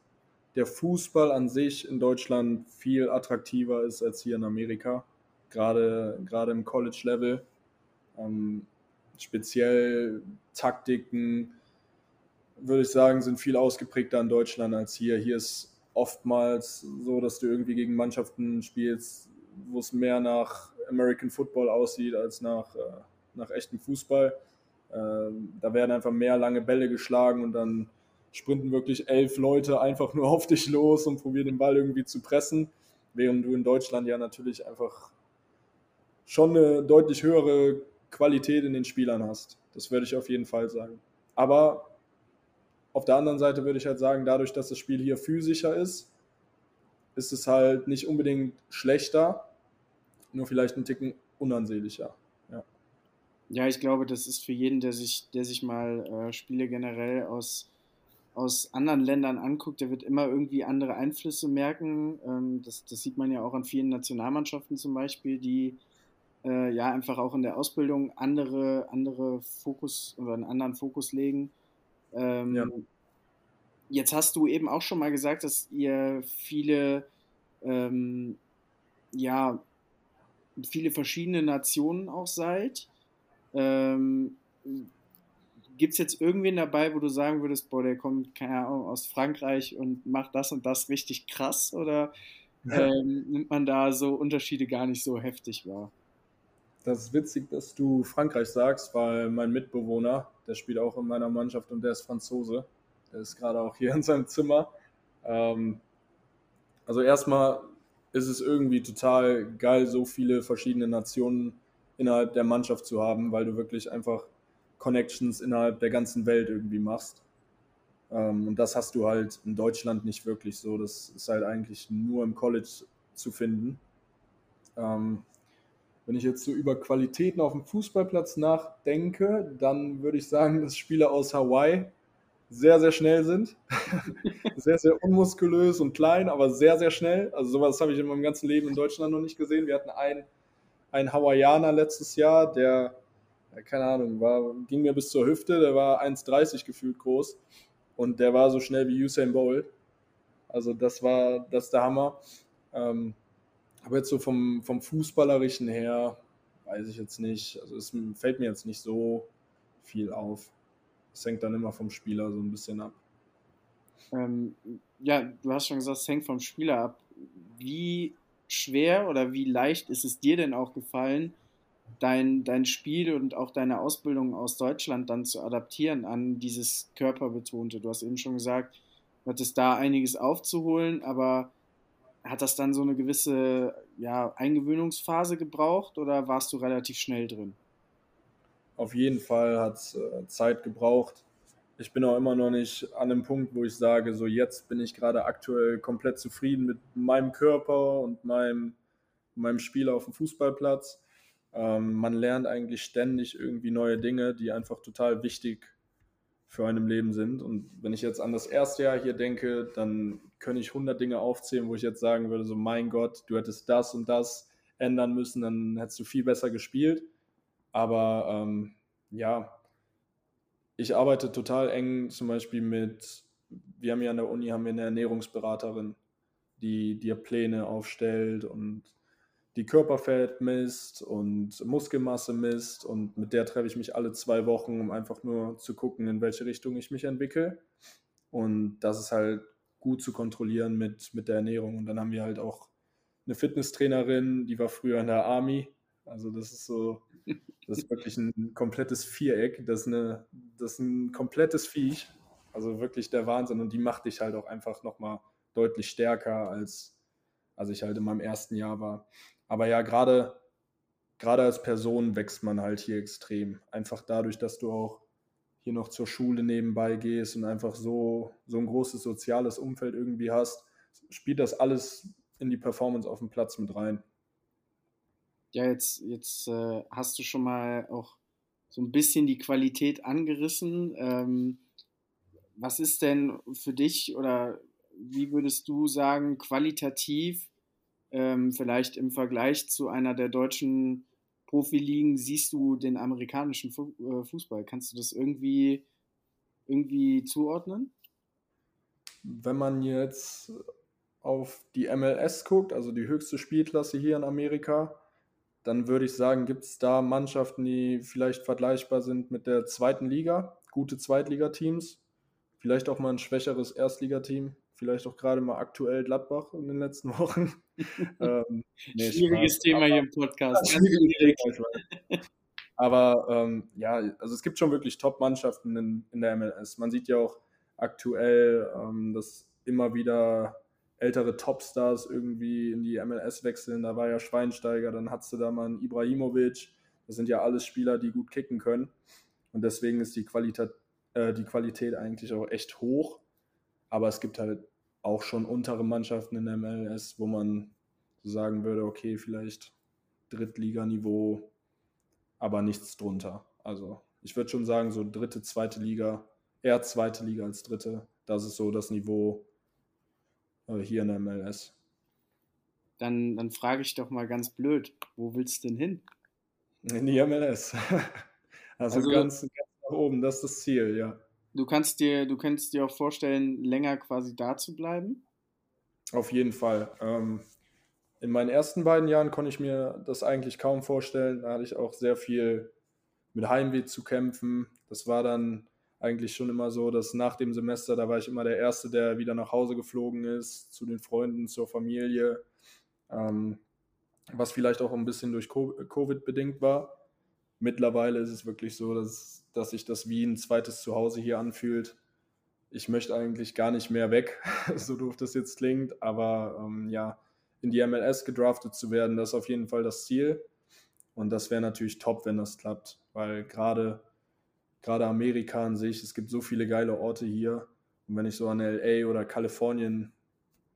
der Fußball an sich in Deutschland viel attraktiver ist als hier in Amerika, gerade, gerade im College-Level. Ähm, speziell Taktiken, würde ich sagen, sind viel ausgeprägter in Deutschland als hier. Hier ist oftmals so, dass du irgendwie gegen Mannschaften spielst, wo es mehr nach American Football aussieht als nach, äh, nach echtem Fußball. Äh, da werden einfach mehr lange Bälle geschlagen und dann sprinten wirklich elf Leute einfach nur auf dich los und probieren den Ball irgendwie zu pressen, während du in Deutschland ja natürlich einfach schon eine deutlich höhere Qualität in den Spielern hast. Das würde ich auf jeden Fall sagen. Aber auf der anderen Seite würde ich halt sagen, dadurch, dass das Spiel hier physischer ist, ist es halt nicht unbedingt schlechter, nur vielleicht ein Ticken unansehnlicher. Ja, ja ich glaube, das ist für jeden, der sich, der sich mal äh, Spiele generell aus aus anderen Ländern anguckt, der wird immer irgendwie andere Einflüsse merken. Ähm, das, das, sieht man ja auch an vielen Nationalmannschaften zum Beispiel, die äh, ja einfach auch in der Ausbildung andere, andere Fokus oder einen anderen Fokus legen. Ähm, ja. Jetzt hast du eben auch schon mal gesagt, dass ihr viele ähm, ja, viele verschiedene Nationen auch seid. Gibt es jetzt irgendwen dabei, wo du sagen würdest, boah, der kommt, keine Ahnung, aus Frankreich und macht das und das richtig krass? Oder ähm, nimmt man da so Unterschiede gar nicht so heftig wahr? Das ist witzig, dass du Frankreich sagst, weil mein Mitbewohner, der spielt auch in meiner Mannschaft und der ist Franzose. Der ist gerade auch hier in seinem Zimmer. Ähm, also erstmal ist es irgendwie total geil, so viele verschiedene Nationen innerhalb der Mannschaft zu haben, weil du wirklich einfach Connections innerhalb der ganzen Welt irgendwie machst. Ähm, und das hast du halt in Deutschland nicht wirklich so. Das ist halt eigentlich nur im College zu finden. Ähm, wenn ich jetzt so über Qualitäten auf dem Fußballplatz nachdenke, dann würde ich sagen, dass Spieler aus Hawaii sehr, sehr schnell sind. sehr, sehr unmuskulös und klein, aber sehr, sehr schnell. Also sowas habe ich in meinem ganzen Leben in Deutschland noch nicht gesehen. Wir hatten einen, einen Hawaiianer letztes Jahr, der, keine Ahnung, war, ging mir bis zur Hüfte, der war 1,30 gefühlt groß und der war so schnell wie Usain Bolt. Also das war das der Hammer. Ähm, aber jetzt so vom, vom Fußballerischen her, weiß ich jetzt nicht. Also es fällt mir jetzt nicht so viel auf. Es hängt dann immer vom Spieler so ein bisschen ab. Ähm, ja, du hast schon gesagt, es hängt vom Spieler ab. Wie schwer oder wie leicht ist es dir denn auch gefallen, dein, dein Spiel und auch deine Ausbildung aus Deutschland dann zu adaptieren an dieses Körperbetonte? Du hast eben schon gesagt, du hattest da einiges aufzuholen, aber hat das dann so eine gewisse ja, Eingewöhnungsphase gebraucht oder warst du relativ schnell drin? Auf jeden Fall hat es äh, Zeit gebraucht. Ich bin auch immer noch nicht an dem Punkt, wo ich sage, so jetzt bin ich gerade aktuell komplett zufrieden mit meinem Körper und meinem, meinem Spiel auf dem Fußballplatz. Ähm, man lernt eigentlich ständig irgendwie neue Dinge, die einfach total wichtig für einem Leben sind. Und wenn ich jetzt an das erste Jahr hier denke, dann könnte ich 100 Dinge aufzählen, wo ich jetzt sagen würde, so mein Gott, du hättest das und das ändern müssen, dann hättest du viel besser gespielt. Aber ähm, ja, ich arbeite total eng zum Beispiel mit, wir haben ja an der Uni haben wir eine Ernährungsberaterin, die dir Pläne aufstellt und die Körperfett misst und Muskelmasse misst und mit der treffe ich mich alle zwei Wochen, um einfach nur zu gucken, in welche Richtung ich mich entwickle. Und das ist halt gut zu kontrollieren mit, mit der Ernährung. Und dann haben wir halt auch eine Fitnesstrainerin, die war früher in der Army. Also das ist so, das ist wirklich ein komplettes Viereck. Das ist, eine, das ist ein komplettes Viech. Also wirklich der Wahnsinn. Und die macht dich halt auch einfach nochmal deutlich stärker, als, als ich halt in meinem ersten Jahr war. Aber ja, gerade gerade als Person wächst man halt hier extrem. Einfach dadurch, dass du auch hier noch zur Schule nebenbei gehst und einfach so, so ein großes soziales Umfeld irgendwie hast, spielt das alles in die Performance auf dem Platz mit rein. Ja, jetzt, jetzt äh, hast du schon mal auch so ein bisschen die Qualität angerissen. Ähm, was ist denn für dich oder wie würdest du sagen, qualitativ ähm, vielleicht im Vergleich zu einer der deutschen Profiligen siehst du den amerikanischen Fu äh, Fußball? Kannst du das irgendwie, irgendwie zuordnen? Wenn man jetzt auf die MLS guckt, also die höchste Spielklasse hier in Amerika, dann würde ich sagen, gibt es da Mannschaften, die vielleicht vergleichbar sind mit der zweiten Liga, gute Zweitligateams, vielleicht auch mal ein schwächeres Erstligateam vielleicht auch gerade mal aktuell Gladbach in den letzten Wochen. ähm, nee, Schwieriges Spaß. Thema aber, hier im Podcast. aber ähm, ja, also es gibt schon wirklich Top-Mannschaften in, in der MLS. Man sieht ja auch aktuell, ähm, dass immer wieder ältere Topstars irgendwie in die MLS wechseln. Da war ja Schweinsteiger, dann hattest du da mal einen Ibrahimovic. Das sind ja alles Spieler, die gut kicken können. Und deswegen ist die Qualität, äh, die Qualität eigentlich auch echt hoch. Aber es gibt halt auch schon untere Mannschaften in der MLS, wo man so sagen würde, okay, vielleicht Drittliganiveau, aber nichts drunter. Also ich würde schon sagen, so dritte, zweite Liga, eher zweite Liga als dritte. Das ist so das Niveau äh, hier in der MLS. Dann, dann frage ich doch mal ganz blöd, wo willst du denn hin? In die MLS. also, also ganz, ganz nach oben, das ist das Ziel, ja. Du kannst dir, du kannst dir auch vorstellen, länger quasi da zu bleiben? Auf jeden Fall. Ähm, in meinen ersten beiden Jahren konnte ich mir das eigentlich kaum vorstellen. Da hatte ich auch sehr viel mit Heimweh zu kämpfen. Das war dann eigentlich schon immer so, dass nach dem Semester, da war ich immer der Erste, der wieder nach Hause geflogen ist, zu den Freunden, zur Familie. Ähm, was vielleicht auch ein bisschen durch Covid bedingt war. Mittlerweile ist es wirklich so, dass, dass sich das wie ein zweites Zuhause hier anfühlt. Ich möchte eigentlich gar nicht mehr weg, so doof das jetzt klingt, aber ähm, ja, in die MLS gedraftet zu werden, das ist auf jeden Fall das Ziel. Und das wäre natürlich top, wenn das klappt, weil gerade gerade Amerika an sich, es gibt so viele geile Orte hier. Und wenn ich so an LA oder Kalifornien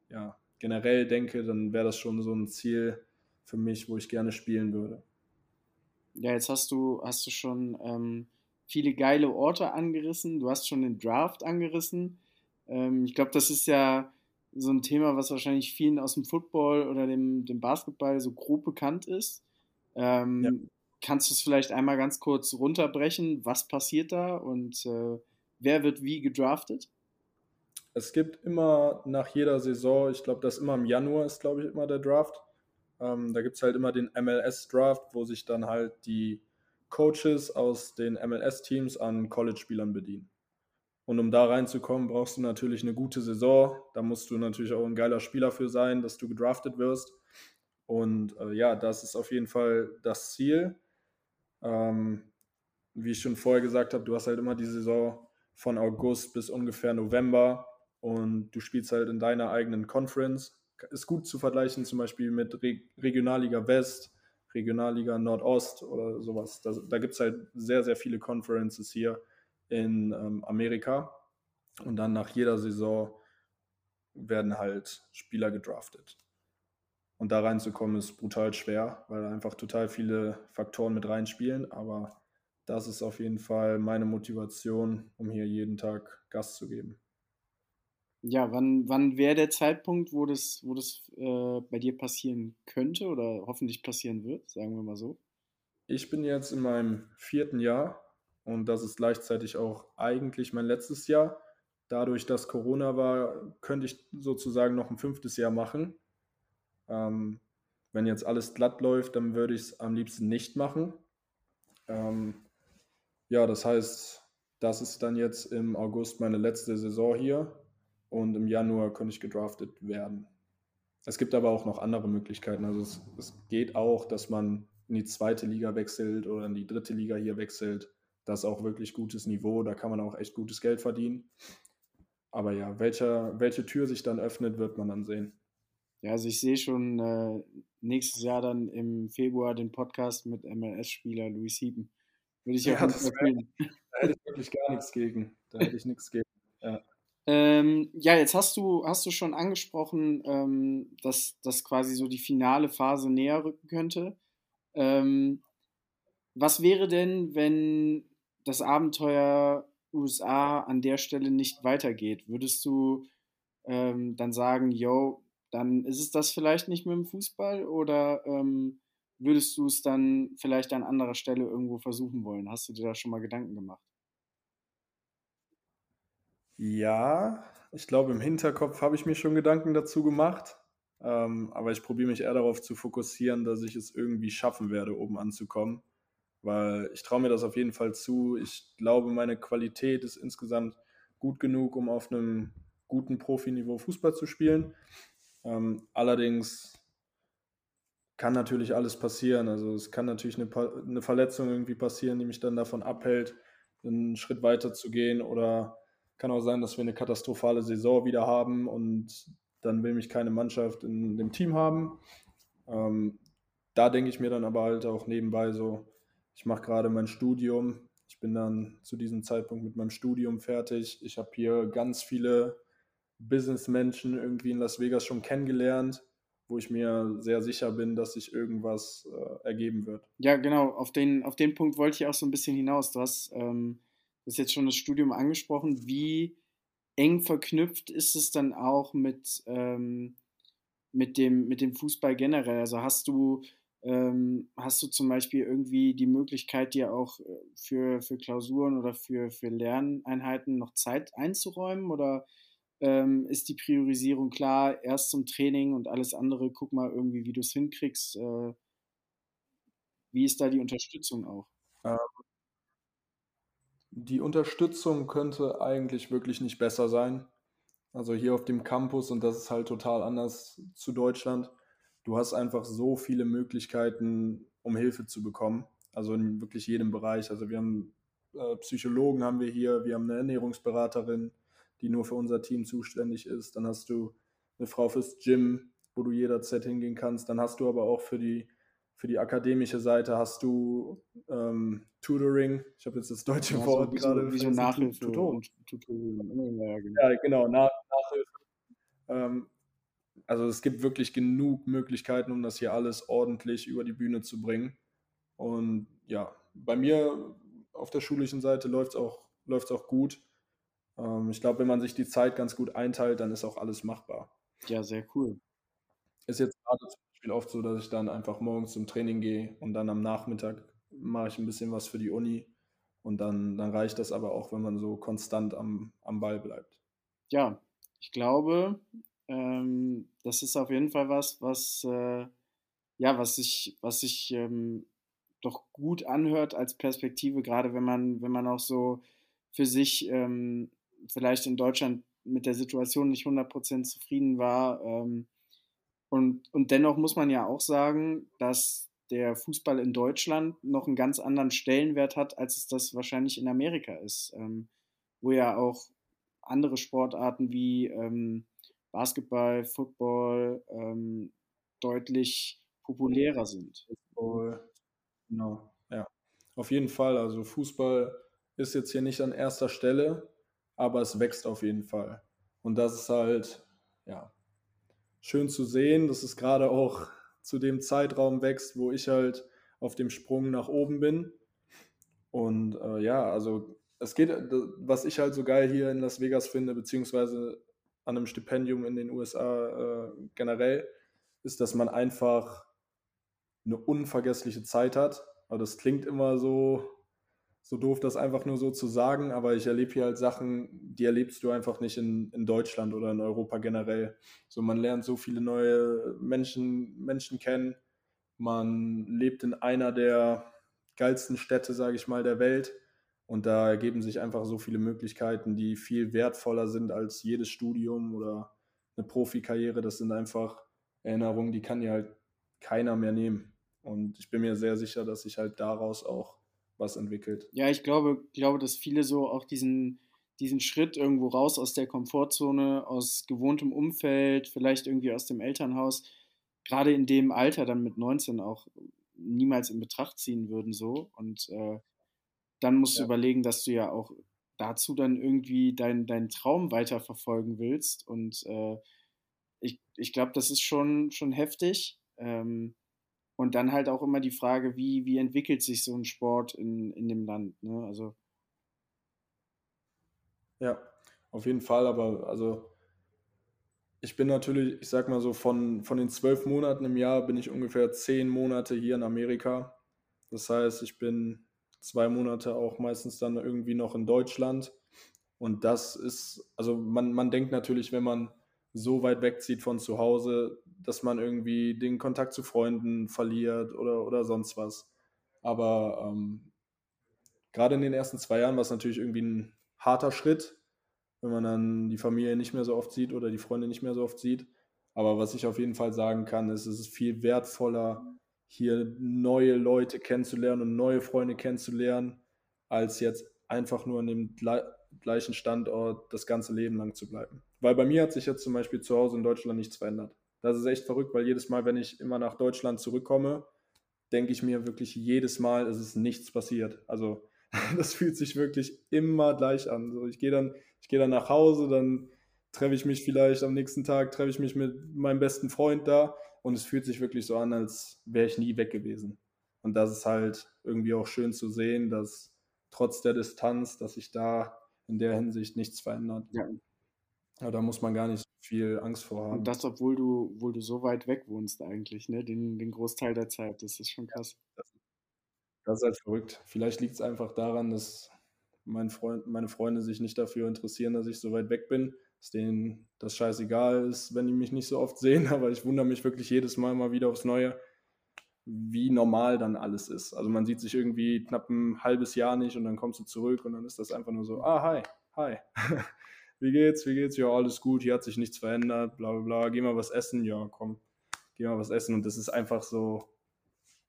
ja, generell denke, dann wäre das schon so ein Ziel für mich, wo ich gerne spielen würde. Ja, jetzt hast du, hast du schon ähm, viele geile Orte angerissen. Du hast schon den Draft angerissen. Ähm, ich glaube, das ist ja so ein Thema, was wahrscheinlich vielen aus dem Football oder dem, dem Basketball so grob bekannt ist. Ähm, ja. Kannst du es vielleicht einmal ganz kurz runterbrechen? Was passiert da und äh, wer wird wie gedraftet? Es gibt immer nach jeder Saison, ich glaube, das immer im Januar ist, glaube ich, immer der Draft. Ähm, da gibt es halt immer den MLS-Draft, wo sich dann halt die Coaches aus den MLS-Teams an College-Spielern bedienen. Und um da reinzukommen, brauchst du natürlich eine gute Saison. Da musst du natürlich auch ein geiler Spieler für sein, dass du gedraftet wirst. Und äh, ja, das ist auf jeden Fall das Ziel. Ähm, wie ich schon vorher gesagt habe, du hast halt immer die Saison von August bis ungefähr November und du spielst halt in deiner eigenen Conference. Ist gut zu vergleichen zum Beispiel mit Re Regionalliga West, Regionalliga Nordost oder sowas. Da, da gibt es halt sehr, sehr viele Conferences hier in ähm, Amerika. Und dann nach jeder Saison werden halt Spieler gedraftet. Und da reinzukommen ist brutal schwer, weil einfach total viele Faktoren mit reinspielen. Aber das ist auf jeden Fall meine Motivation, um hier jeden Tag Gas zu geben. Ja, wann, wann wäre der Zeitpunkt, wo das, wo das äh, bei dir passieren könnte oder hoffentlich passieren wird, sagen wir mal so? Ich bin jetzt in meinem vierten Jahr und das ist gleichzeitig auch eigentlich mein letztes Jahr. Dadurch, dass Corona war, könnte ich sozusagen noch ein fünftes Jahr machen. Ähm, wenn jetzt alles glatt läuft, dann würde ich es am liebsten nicht machen. Ähm, ja, das heißt, das ist dann jetzt im August meine letzte Saison hier und im Januar könnte ich gedraftet werden. Es gibt aber auch noch andere Möglichkeiten. Also es, es geht auch, dass man in die zweite Liga wechselt oder in die dritte Liga hier wechselt. Das ist auch wirklich gutes Niveau, da kann man auch echt gutes Geld verdienen. Aber ja, welcher, welche Tür sich dann öffnet, wird man dann sehen. Ja, also ich sehe schon äh, nächstes Jahr dann im Februar den Podcast mit MLS-Spieler Louis Sieben. Würde ich ja, ja das wär, Da hätte ich wirklich gar nichts gegen. Da hätte ich nichts gegen. Ja. Ähm, ja, jetzt hast du, hast du schon angesprochen, ähm, dass, dass quasi so die finale Phase näher rücken könnte. Ähm, was wäre denn, wenn das Abenteuer USA an der Stelle nicht weitergeht? Würdest du ähm, dann sagen, yo, dann ist es das vielleicht nicht mit dem Fußball oder ähm, würdest du es dann vielleicht an anderer Stelle irgendwo versuchen wollen? Hast du dir da schon mal Gedanken gemacht? Ja, ich glaube, im Hinterkopf habe ich mir schon Gedanken dazu gemacht. Ähm, aber ich probiere mich eher darauf zu fokussieren, dass ich es irgendwie schaffen werde, oben anzukommen. Weil ich traue mir das auf jeden Fall zu. Ich glaube, meine Qualität ist insgesamt gut genug, um auf einem guten Profiniveau Fußball zu spielen. Ähm, allerdings kann natürlich alles passieren. Also es kann natürlich eine, eine, Verletzung irgendwie passieren, die mich dann davon abhält, einen Schritt weiter zu gehen. Oder kann auch sein, dass wir eine katastrophale Saison wieder haben und dann will mich keine Mannschaft in dem Team haben. Ähm, da denke ich mir dann aber halt auch nebenbei so, ich mache gerade mein Studium. Ich bin dann zu diesem Zeitpunkt mit meinem Studium fertig. Ich habe hier ganz viele Businessmenschen irgendwie in Las Vegas schon kennengelernt, wo ich mir sehr sicher bin, dass sich irgendwas äh, ergeben wird. Ja, genau, auf den, auf den Punkt wollte ich auch so ein bisschen hinaus. Du hast, ähm, du hast jetzt schon das Studium angesprochen. Wie eng verknüpft ist es dann auch mit, ähm, mit, dem, mit dem Fußball generell? Also hast du, ähm, hast du zum Beispiel irgendwie die Möglichkeit, dir auch äh, für, für Klausuren oder für, für Lerneinheiten noch Zeit einzuräumen? Oder ähm, ist die Priorisierung klar, erst zum Training und alles andere, guck mal irgendwie, wie du es hinkriegst. Äh, wie ist da die Unterstützung auch? Die Unterstützung könnte eigentlich wirklich nicht besser sein. Also hier auf dem Campus, und das ist halt total anders zu Deutschland, du hast einfach so viele Möglichkeiten, um Hilfe zu bekommen. Also in wirklich jedem Bereich. Also wir haben äh, Psychologen haben wir hier, wir haben eine Ernährungsberaterin, die nur für unser Team zuständig ist. Dann hast du eine Frau fürs Gym, wo du jederzeit hingehen kannst. Dann hast du aber auch für die für die akademische Seite hast du ähm, Tutoring. Ich habe jetzt das deutsche ja, Wort so, gerade. Wie so Nachhilfe. Tutoring. Ja, genau, ja, genau Nach Nachhilfe. Ähm, also es gibt wirklich genug Möglichkeiten, um das hier alles ordentlich über die Bühne zu bringen. Und ja, bei mir auf der schulischen Seite läuft es auch, läuft's auch gut. Ähm, ich glaube, wenn man sich die Zeit ganz gut einteilt, dann ist auch alles machbar. Ja, sehr cool. Ist jetzt gerade zum Beispiel oft so, dass ich dann einfach morgens zum Training gehe und dann am Nachmittag mache ich ein bisschen was für die Uni. Und dann, dann reicht das aber auch, wenn man so konstant am, am Ball bleibt. Ja, ich glaube, ähm, das ist auf jeden Fall was, was, äh, ja, was sich, was sich ähm, doch gut anhört als Perspektive, gerade wenn man, wenn man auch so für sich ähm, vielleicht in Deutschland mit der Situation nicht 100% zufrieden war. Ähm, und, und dennoch muss man ja auch sagen, dass der Fußball in Deutschland noch einen ganz anderen Stellenwert hat, als es das wahrscheinlich in Amerika ist, ähm, wo ja auch andere Sportarten wie ähm, Basketball, Football ähm, deutlich populärer sind. Football, Genau, ja. Auf jeden Fall. Also Fußball ist jetzt hier nicht an erster Stelle, aber es wächst auf jeden Fall. Und das ist halt, ja, schön zu sehen, dass es gerade auch zu dem Zeitraum wächst, wo ich halt auf dem Sprung nach oben bin. Und äh, ja, also es geht, was ich halt so geil hier in Las Vegas finde, beziehungsweise an einem Stipendium in den USA äh, generell, ist, dass man einfach eine unvergessliche Zeit hat. Aber das klingt immer so, so doof, das einfach nur so zu sagen, aber ich erlebe hier halt Sachen, die erlebst du einfach nicht in, in Deutschland oder in Europa generell. So, man lernt so viele neue Menschen, Menschen kennen. Man lebt in einer der geilsten Städte, sage ich mal, der Welt. Und da ergeben sich einfach so viele Möglichkeiten, die viel wertvoller sind als jedes Studium oder eine Profikarriere. Das sind einfach Erinnerungen, die kann dir halt keiner mehr nehmen. Und ich bin mir sehr sicher, dass sich halt daraus auch was entwickelt. Ja, ich glaube, glaube, dass viele so auch diesen, diesen Schritt irgendwo raus aus der Komfortzone, aus gewohntem Umfeld, vielleicht irgendwie aus dem Elternhaus, gerade in dem Alter dann mit 19 auch niemals in Betracht ziehen würden so. Und äh, dann musst ja. du überlegen, dass du ja auch dazu dann irgendwie deinen dein Traum weiterverfolgen willst. Und äh, ich, ich glaube, das ist schon, schon heftig. Ähm, und dann halt auch immer die Frage, wie, wie entwickelt sich so ein Sport in, in dem Land. Ne? Also. Ja, auf jeden Fall, aber also ich bin natürlich, ich sag mal so, von, von den zwölf Monaten im Jahr bin ich ungefähr zehn Monate hier in Amerika. Das heißt, ich bin zwei Monate auch meistens dann irgendwie noch in Deutschland. Und das ist, also man, man denkt natürlich, wenn man so weit wegzieht von zu Hause, dass man irgendwie den Kontakt zu Freunden verliert oder, oder sonst was. Aber ähm, gerade in den ersten zwei Jahren war es natürlich irgendwie ein harter Schritt, wenn man dann die Familie nicht mehr so oft sieht oder die Freunde nicht mehr so oft sieht. Aber was ich auf jeden Fall sagen kann, ist, es ist viel wertvoller, hier neue Leute kennenzulernen und neue Freunde kennenzulernen, als jetzt einfach nur an dem gleichen Standort das ganze Leben lang zu bleiben. Weil bei mir hat sich jetzt zum Beispiel zu Hause in Deutschland nichts verändert. Das ist echt verrückt, weil jedes Mal, wenn ich immer nach Deutschland zurückkomme, denke ich mir wirklich jedes Mal, es ist nichts passiert. Also das fühlt sich wirklich immer gleich an. So, ich gehe dann, ich dann nach Hause, dann treffe ich mich vielleicht am nächsten Tag, treffe ich mich mit meinem besten Freund da und es fühlt sich wirklich so an, als wäre ich nie weg gewesen. Und das ist halt irgendwie auch schön zu sehen, dass trotz der Distanz, dass sich da in der Hinsicht nichts verändert. Ja. Aber da muss man gar nicht viel Angst vor haben. Und das, obwohl du, obwohl du so weit weg wohnst eigentlich, ne? Den, den Großteil der Zeit. Das ist schon krass. Das, das ist halt verrückt. Vielleicht liegt es einfach daran, dass mein Freund, meine Freunde sich nicht dafür interessieren, dass ich so weit weg bin. dass denen das scheißegal ist, wenn die mich nicht so oft sehen, aber ich wundere mich wirklich jedes Mal mal wieder aufs Neue, wie normal dann alles ist. Also man sieht sich irgendwie knapp ein halbes Jahr nicht und dann kommst du zurück und dann ist das einfach nur so, ah, hi, hi. wie geht's, wie geht's? Ja, alles gut, hier hat sich nichts verändert, bla bla bla, geh mal was essen, ja, komm, geh mal was essen. Und das ist einfach so,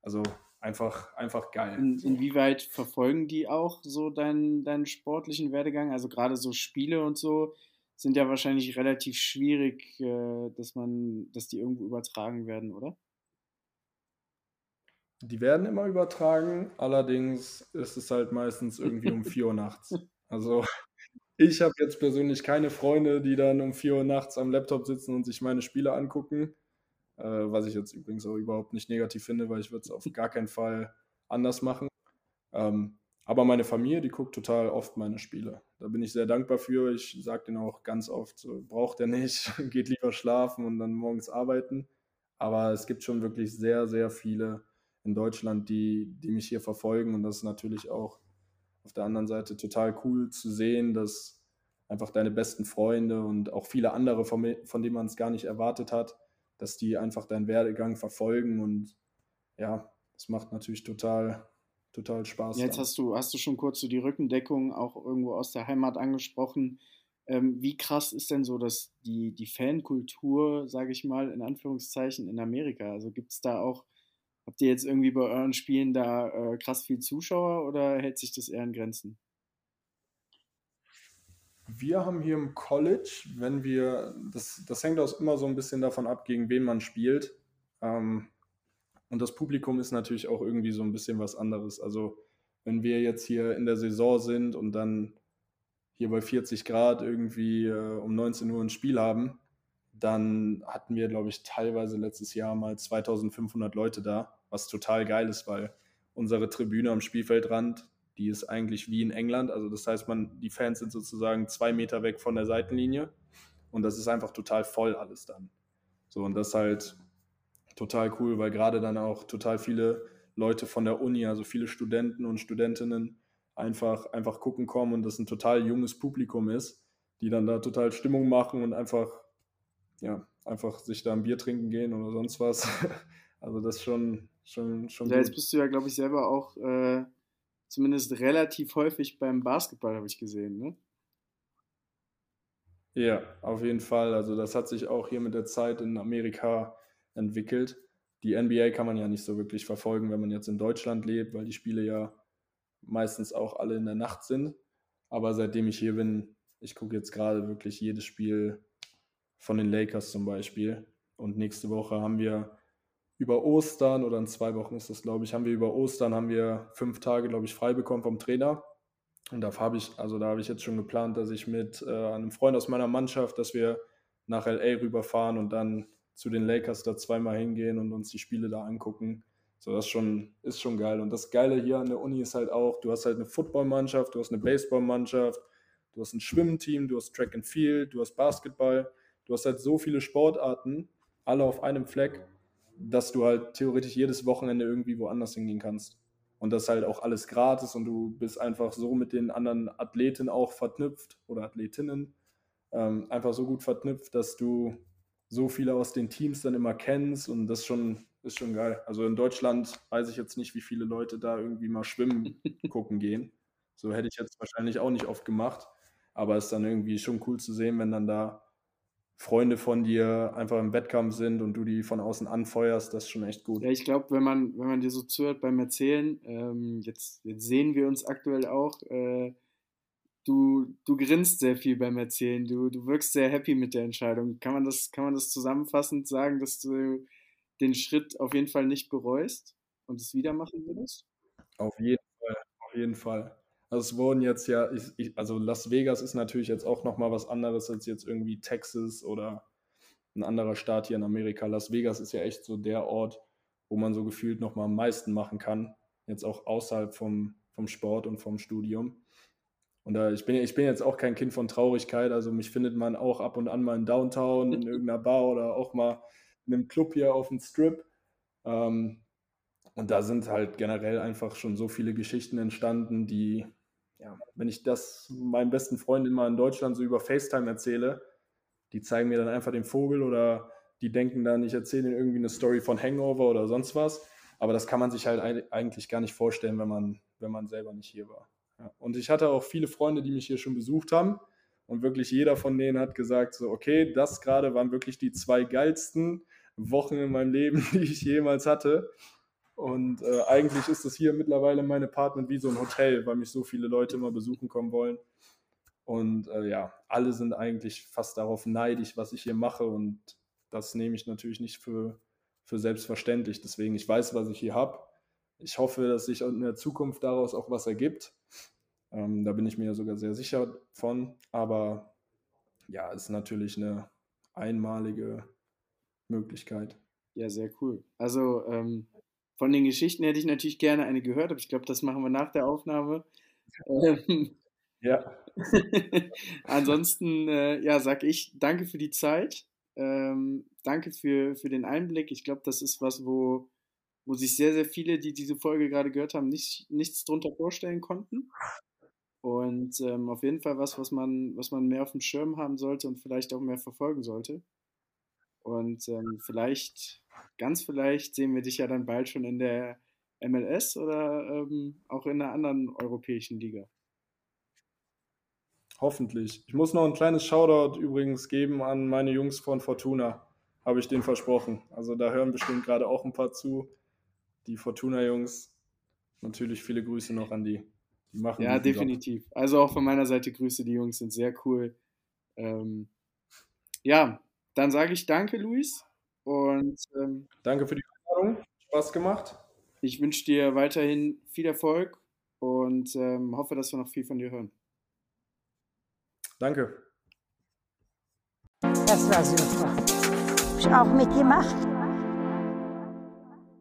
also einfach, einfach geil. In, inwieweit verfolgen die auch so deinen, deinen sportlichen Werdegang? Also gerade so Spiele und so sind ja wahrscheinlich relativ schwierig, äh, dass man, dass die irgendwo übertragen werden, oder? Die werden immer übertragen, allerdings ist es halt meistens irgendwie um 4 Uhr nachts. Also ich habe jetzt persönlich keine Freunde, die dann um 4 Uhr nachts am Laptop sitzen und sich meine Spiele angucken. Äh, was ich jetzt übrigens auch überhaupt nicht negativ finde, weil ich würde es auf gar keinen Fall anders machen. Ähm, aber meine Familie, die guckt total oft meine Spiele. Da bin ich sehr dankbar für. Ich sage denen auch ganz oft, so, braucht er nicht, geht lieber schlafen und dann morgens arbeiten. Aber es gibt schon wirklich sehr, sehr viele in Deutschland, die, die mich hier verfolgen. Und das ist natürlich auch auf der anderen Seite total cool zu sehen, dass einfach deine besten Freunde und auch viele andere, von, von denen man es gar nicht erwartet hat, dass die einfach deinen Werdegang verfolgen. Und ja, das macht natürlich total, total Spaß. Jetzt hast du, hast du schon kurz so die Rückendeckung auch irgendwo aus der Heimat angesprochen. Ähm, wie krass ist denn so dass die, die Fankultur, sage ich mal, in Anführungszeichen in Amerika? Also gibt es da auch Habt ihr jetzt irgendwie bei euren Spielen da äh, krass viel Zuschauer oder hält sich das eher in Grenzen? Wir haben hier im College, wenn wir, das, das hängt auch immer so ein bisschen davon ab, gegen wen man spielt. Ähm, und das Publikum ist natürlich auch irgendwie so ein bisschen was anderes. Also wenn wir jetzt hier in der Saison sind und dann hier bei 40 Grad irgendwie äh, um 19 Uhr ein Spiel haben, dann hatten wir, glaube ich, teilweise letztes Jahr mal 2500 Leute da was total geil ist, weil unsere Tribüne am Spielfeldrand, die ist eigentlich wie in England. Also das heißt, man, die Fans sind sozusagen zwei Meter weg von der Seitenlinie und das ist einfach total voll alles dann. So, und das ist halt total cool, weil gerade dann auch total viele Leute von der Uni, also viele Studenten und Studentinnen einfach, einfach gucken kommen und das ein total junges Publikum ist, die dann da total Stimmung machen und einfach, ja, einfach sich da ein Bier trinken gehen oder sonst was. Also das ist schon, schon, schon ja, jetzt bist du ja, glaube ich, selber auch äh, zumindest relativ häufig beim Basketball, habe ich gesehen, ne? Ja, auf jeden Fall. Also das hat sich auch hier mit der Zeit in Amerika entwickelt. Die NBA kann man ja nicht so wirklich verfolgen, wenn man jetzt in Deutschland lebt, weil die Spiele ja meistens auch alle in der Nacht sind. Aber seitdem ich hier bin, ich gucke jetzt gerade wirklich jedes Spiel von den Lakers zum Beispiel. Und nächste Woche haben wir über Ostern oder in zwei Wochen ist das, glaube ich, haben wir über Ostern haben wir fünf Tage, glaube ich, frei bekommen vom Trainer. Und da habe ich, also da habe ich jetzt schon geplant, dass ich mit äh, einem Freund aus meiner Mannschaft, dass wir nach LA rüberfahren und dann zu den Lakers da zweimal hingehen und uns die Spiele da angucken. So, das schon, ist schon geil. Und das Geile hier an der Uni ist halt auch, du hast halt eine Footballmannschaft, du hast eine Baseballmannschaft, du hast ein Schwimmteam, du hast Track and Field, du hast Basketball, du hast halt so viele Sportarten, alle auf einem Fleck dass du halt theoretisch jedes Wochenende irgendwie woanders hingehen kannst. Und das ist halt auch alles gratis und du bist einfach so mit den anderen Athleten auch verknüpft oder Athletinnen ähm, einfach so gut verknüpft, dass du so viele aus den Teams dann immer kennst und das schon, ist schon geil. Also in Deutschland weiß ich jetzt nicht, wie viele Leute da irgendwie mal schwimmen gucken gehen. So hätte ich jetzt wahrscheinlich auch nicht oft gemacht, aber es ist dann irgendwie schon cool zu sehen, wenn dann da Freunde von dir einfach im Wettkampf sind und du die von außen anfeuerst, das ist schon echt gut. Ja, ich glaube, wenn man, wenn man dir so zuhört beim Erzählen, ähm, jetzt, jetzt, sehen wir uns aktuell auch, äh, du, du grinst sehr viel beim Erzählen, du, du wirkst sehr happy mit der Entscheidung. Kann man, das, kann man das zusammenfassend sagen, dass du den Schritt auf jeden Fall nicht bereust und es wieder machen würdest? Auf jeden Fall, auf jeden Fall. Also es wurden jetzt ja, ich, ich, also Las Vegas ist natürlich jetzt auch nochmal was anderes als jetzt irgendwie Texas oder ein anderer Staat hier in Amerika. Las Vegas ist ja echt so der Ort, wo man so gefühlt nochmal am meisten machen kann. Jetzt auch außerhalb vom, vom Sport und vom Studium. Und da, ich, bin, ich bin jetzt auch kein Kind von Traurigkeit, also mich findet man auch ab und an mal in Downtown, in irgendeiner Bar oder auch mal in einem Club hier auf dem Strip. Ähm, und da sind halt generell einfach schon so viele Geschichten entstanden, die ja, wenn ich das meinen besten Freunden mal in Deutschland so über FaceTime erzähle, die zeigen mir dann einfach den Vogel oder die denken dann, ich erzähle ihnen irgendwie eine Story von Hangover oder sonst was. Aber das kann man sich halt eigentlich gar nicht vorstellen, wenn man, wenn man selber nicht hier war. Ja. Und ich hatte auch viele Freunde, die mich hier schon besucht haben. Und wirklich jeder von denen hat gesagt, so, okay, das gerade waren wirklich die zwei geilsten Wochen in meinem Leben, die ich jemals hatte. Und äh, eigentlich ist das hier mittlerweile mein Apartment wie so ein Hotel, weil mich so viele Leute immer besuchen kommen wollen. Und äh, ja, alle sind eigentlich fast darauf neidisch, was ich hier mache. Und das nehme ich natürlich nicht für, für selbstverständlich. Deswegen, ich weiß, was ich hier habe. Ich hoffe, dass sich in der Zukunft daraus auch was ergibt. Ähm, da bin ich mir sogar sehr sicher von. Aber ja, es ist natürlich eine einmalige Möglichkeit. Ja, sehr cool. Also ähm, von den Geschichten hätte ich natürlich gerne eine gehört, aber ich glaube, das machen wir nach der Aufnahme. Ähm, ja. Ansonsten, äh, ja, sag ich danke für die Zeit. Ähm, danke für, für den Einblick. Ich glaube, das ist was, wo, wo sich sehr, sehr viele, die diese Folge gerade gehört haben, nicht, nichts drunter vorstellen konnten. Und ähm, auf jeden Fall was, was man, was man mehr auf dem Schirm haben sollte und vielleicht auch mehr verfolgen sollte. Und ähm, vielleicht, ganz vielleicht, sehen wir dich ja dann bald schon in der MLS oder ähm, auch in einer anderen europäischen Liga. Hoffentlich. Ich muss noch ein kleines Shoutout übrigens geben an meine Jungs von Fortuna. Habe ich denen versprochen. Also da hören bestimmt gerade auch ein paar zu. Die Fortuna-Jungs. Natürlich viele Grüße noch an die. Die machen Ja, definitiv. Job. Also auch von meiner Seite Grüße. Die Jungs sind sehr cool. Ähm, ja, dann sage ich danke, Luis. Und ähm, danke für die Einladung. Spaß gemacht. Ich wünsche dir weiterhin viel Erfolg und ähm, hoffe, dass wir noch viel von dir hören. Danke. Das war super. Hab ich auch mitgemacht.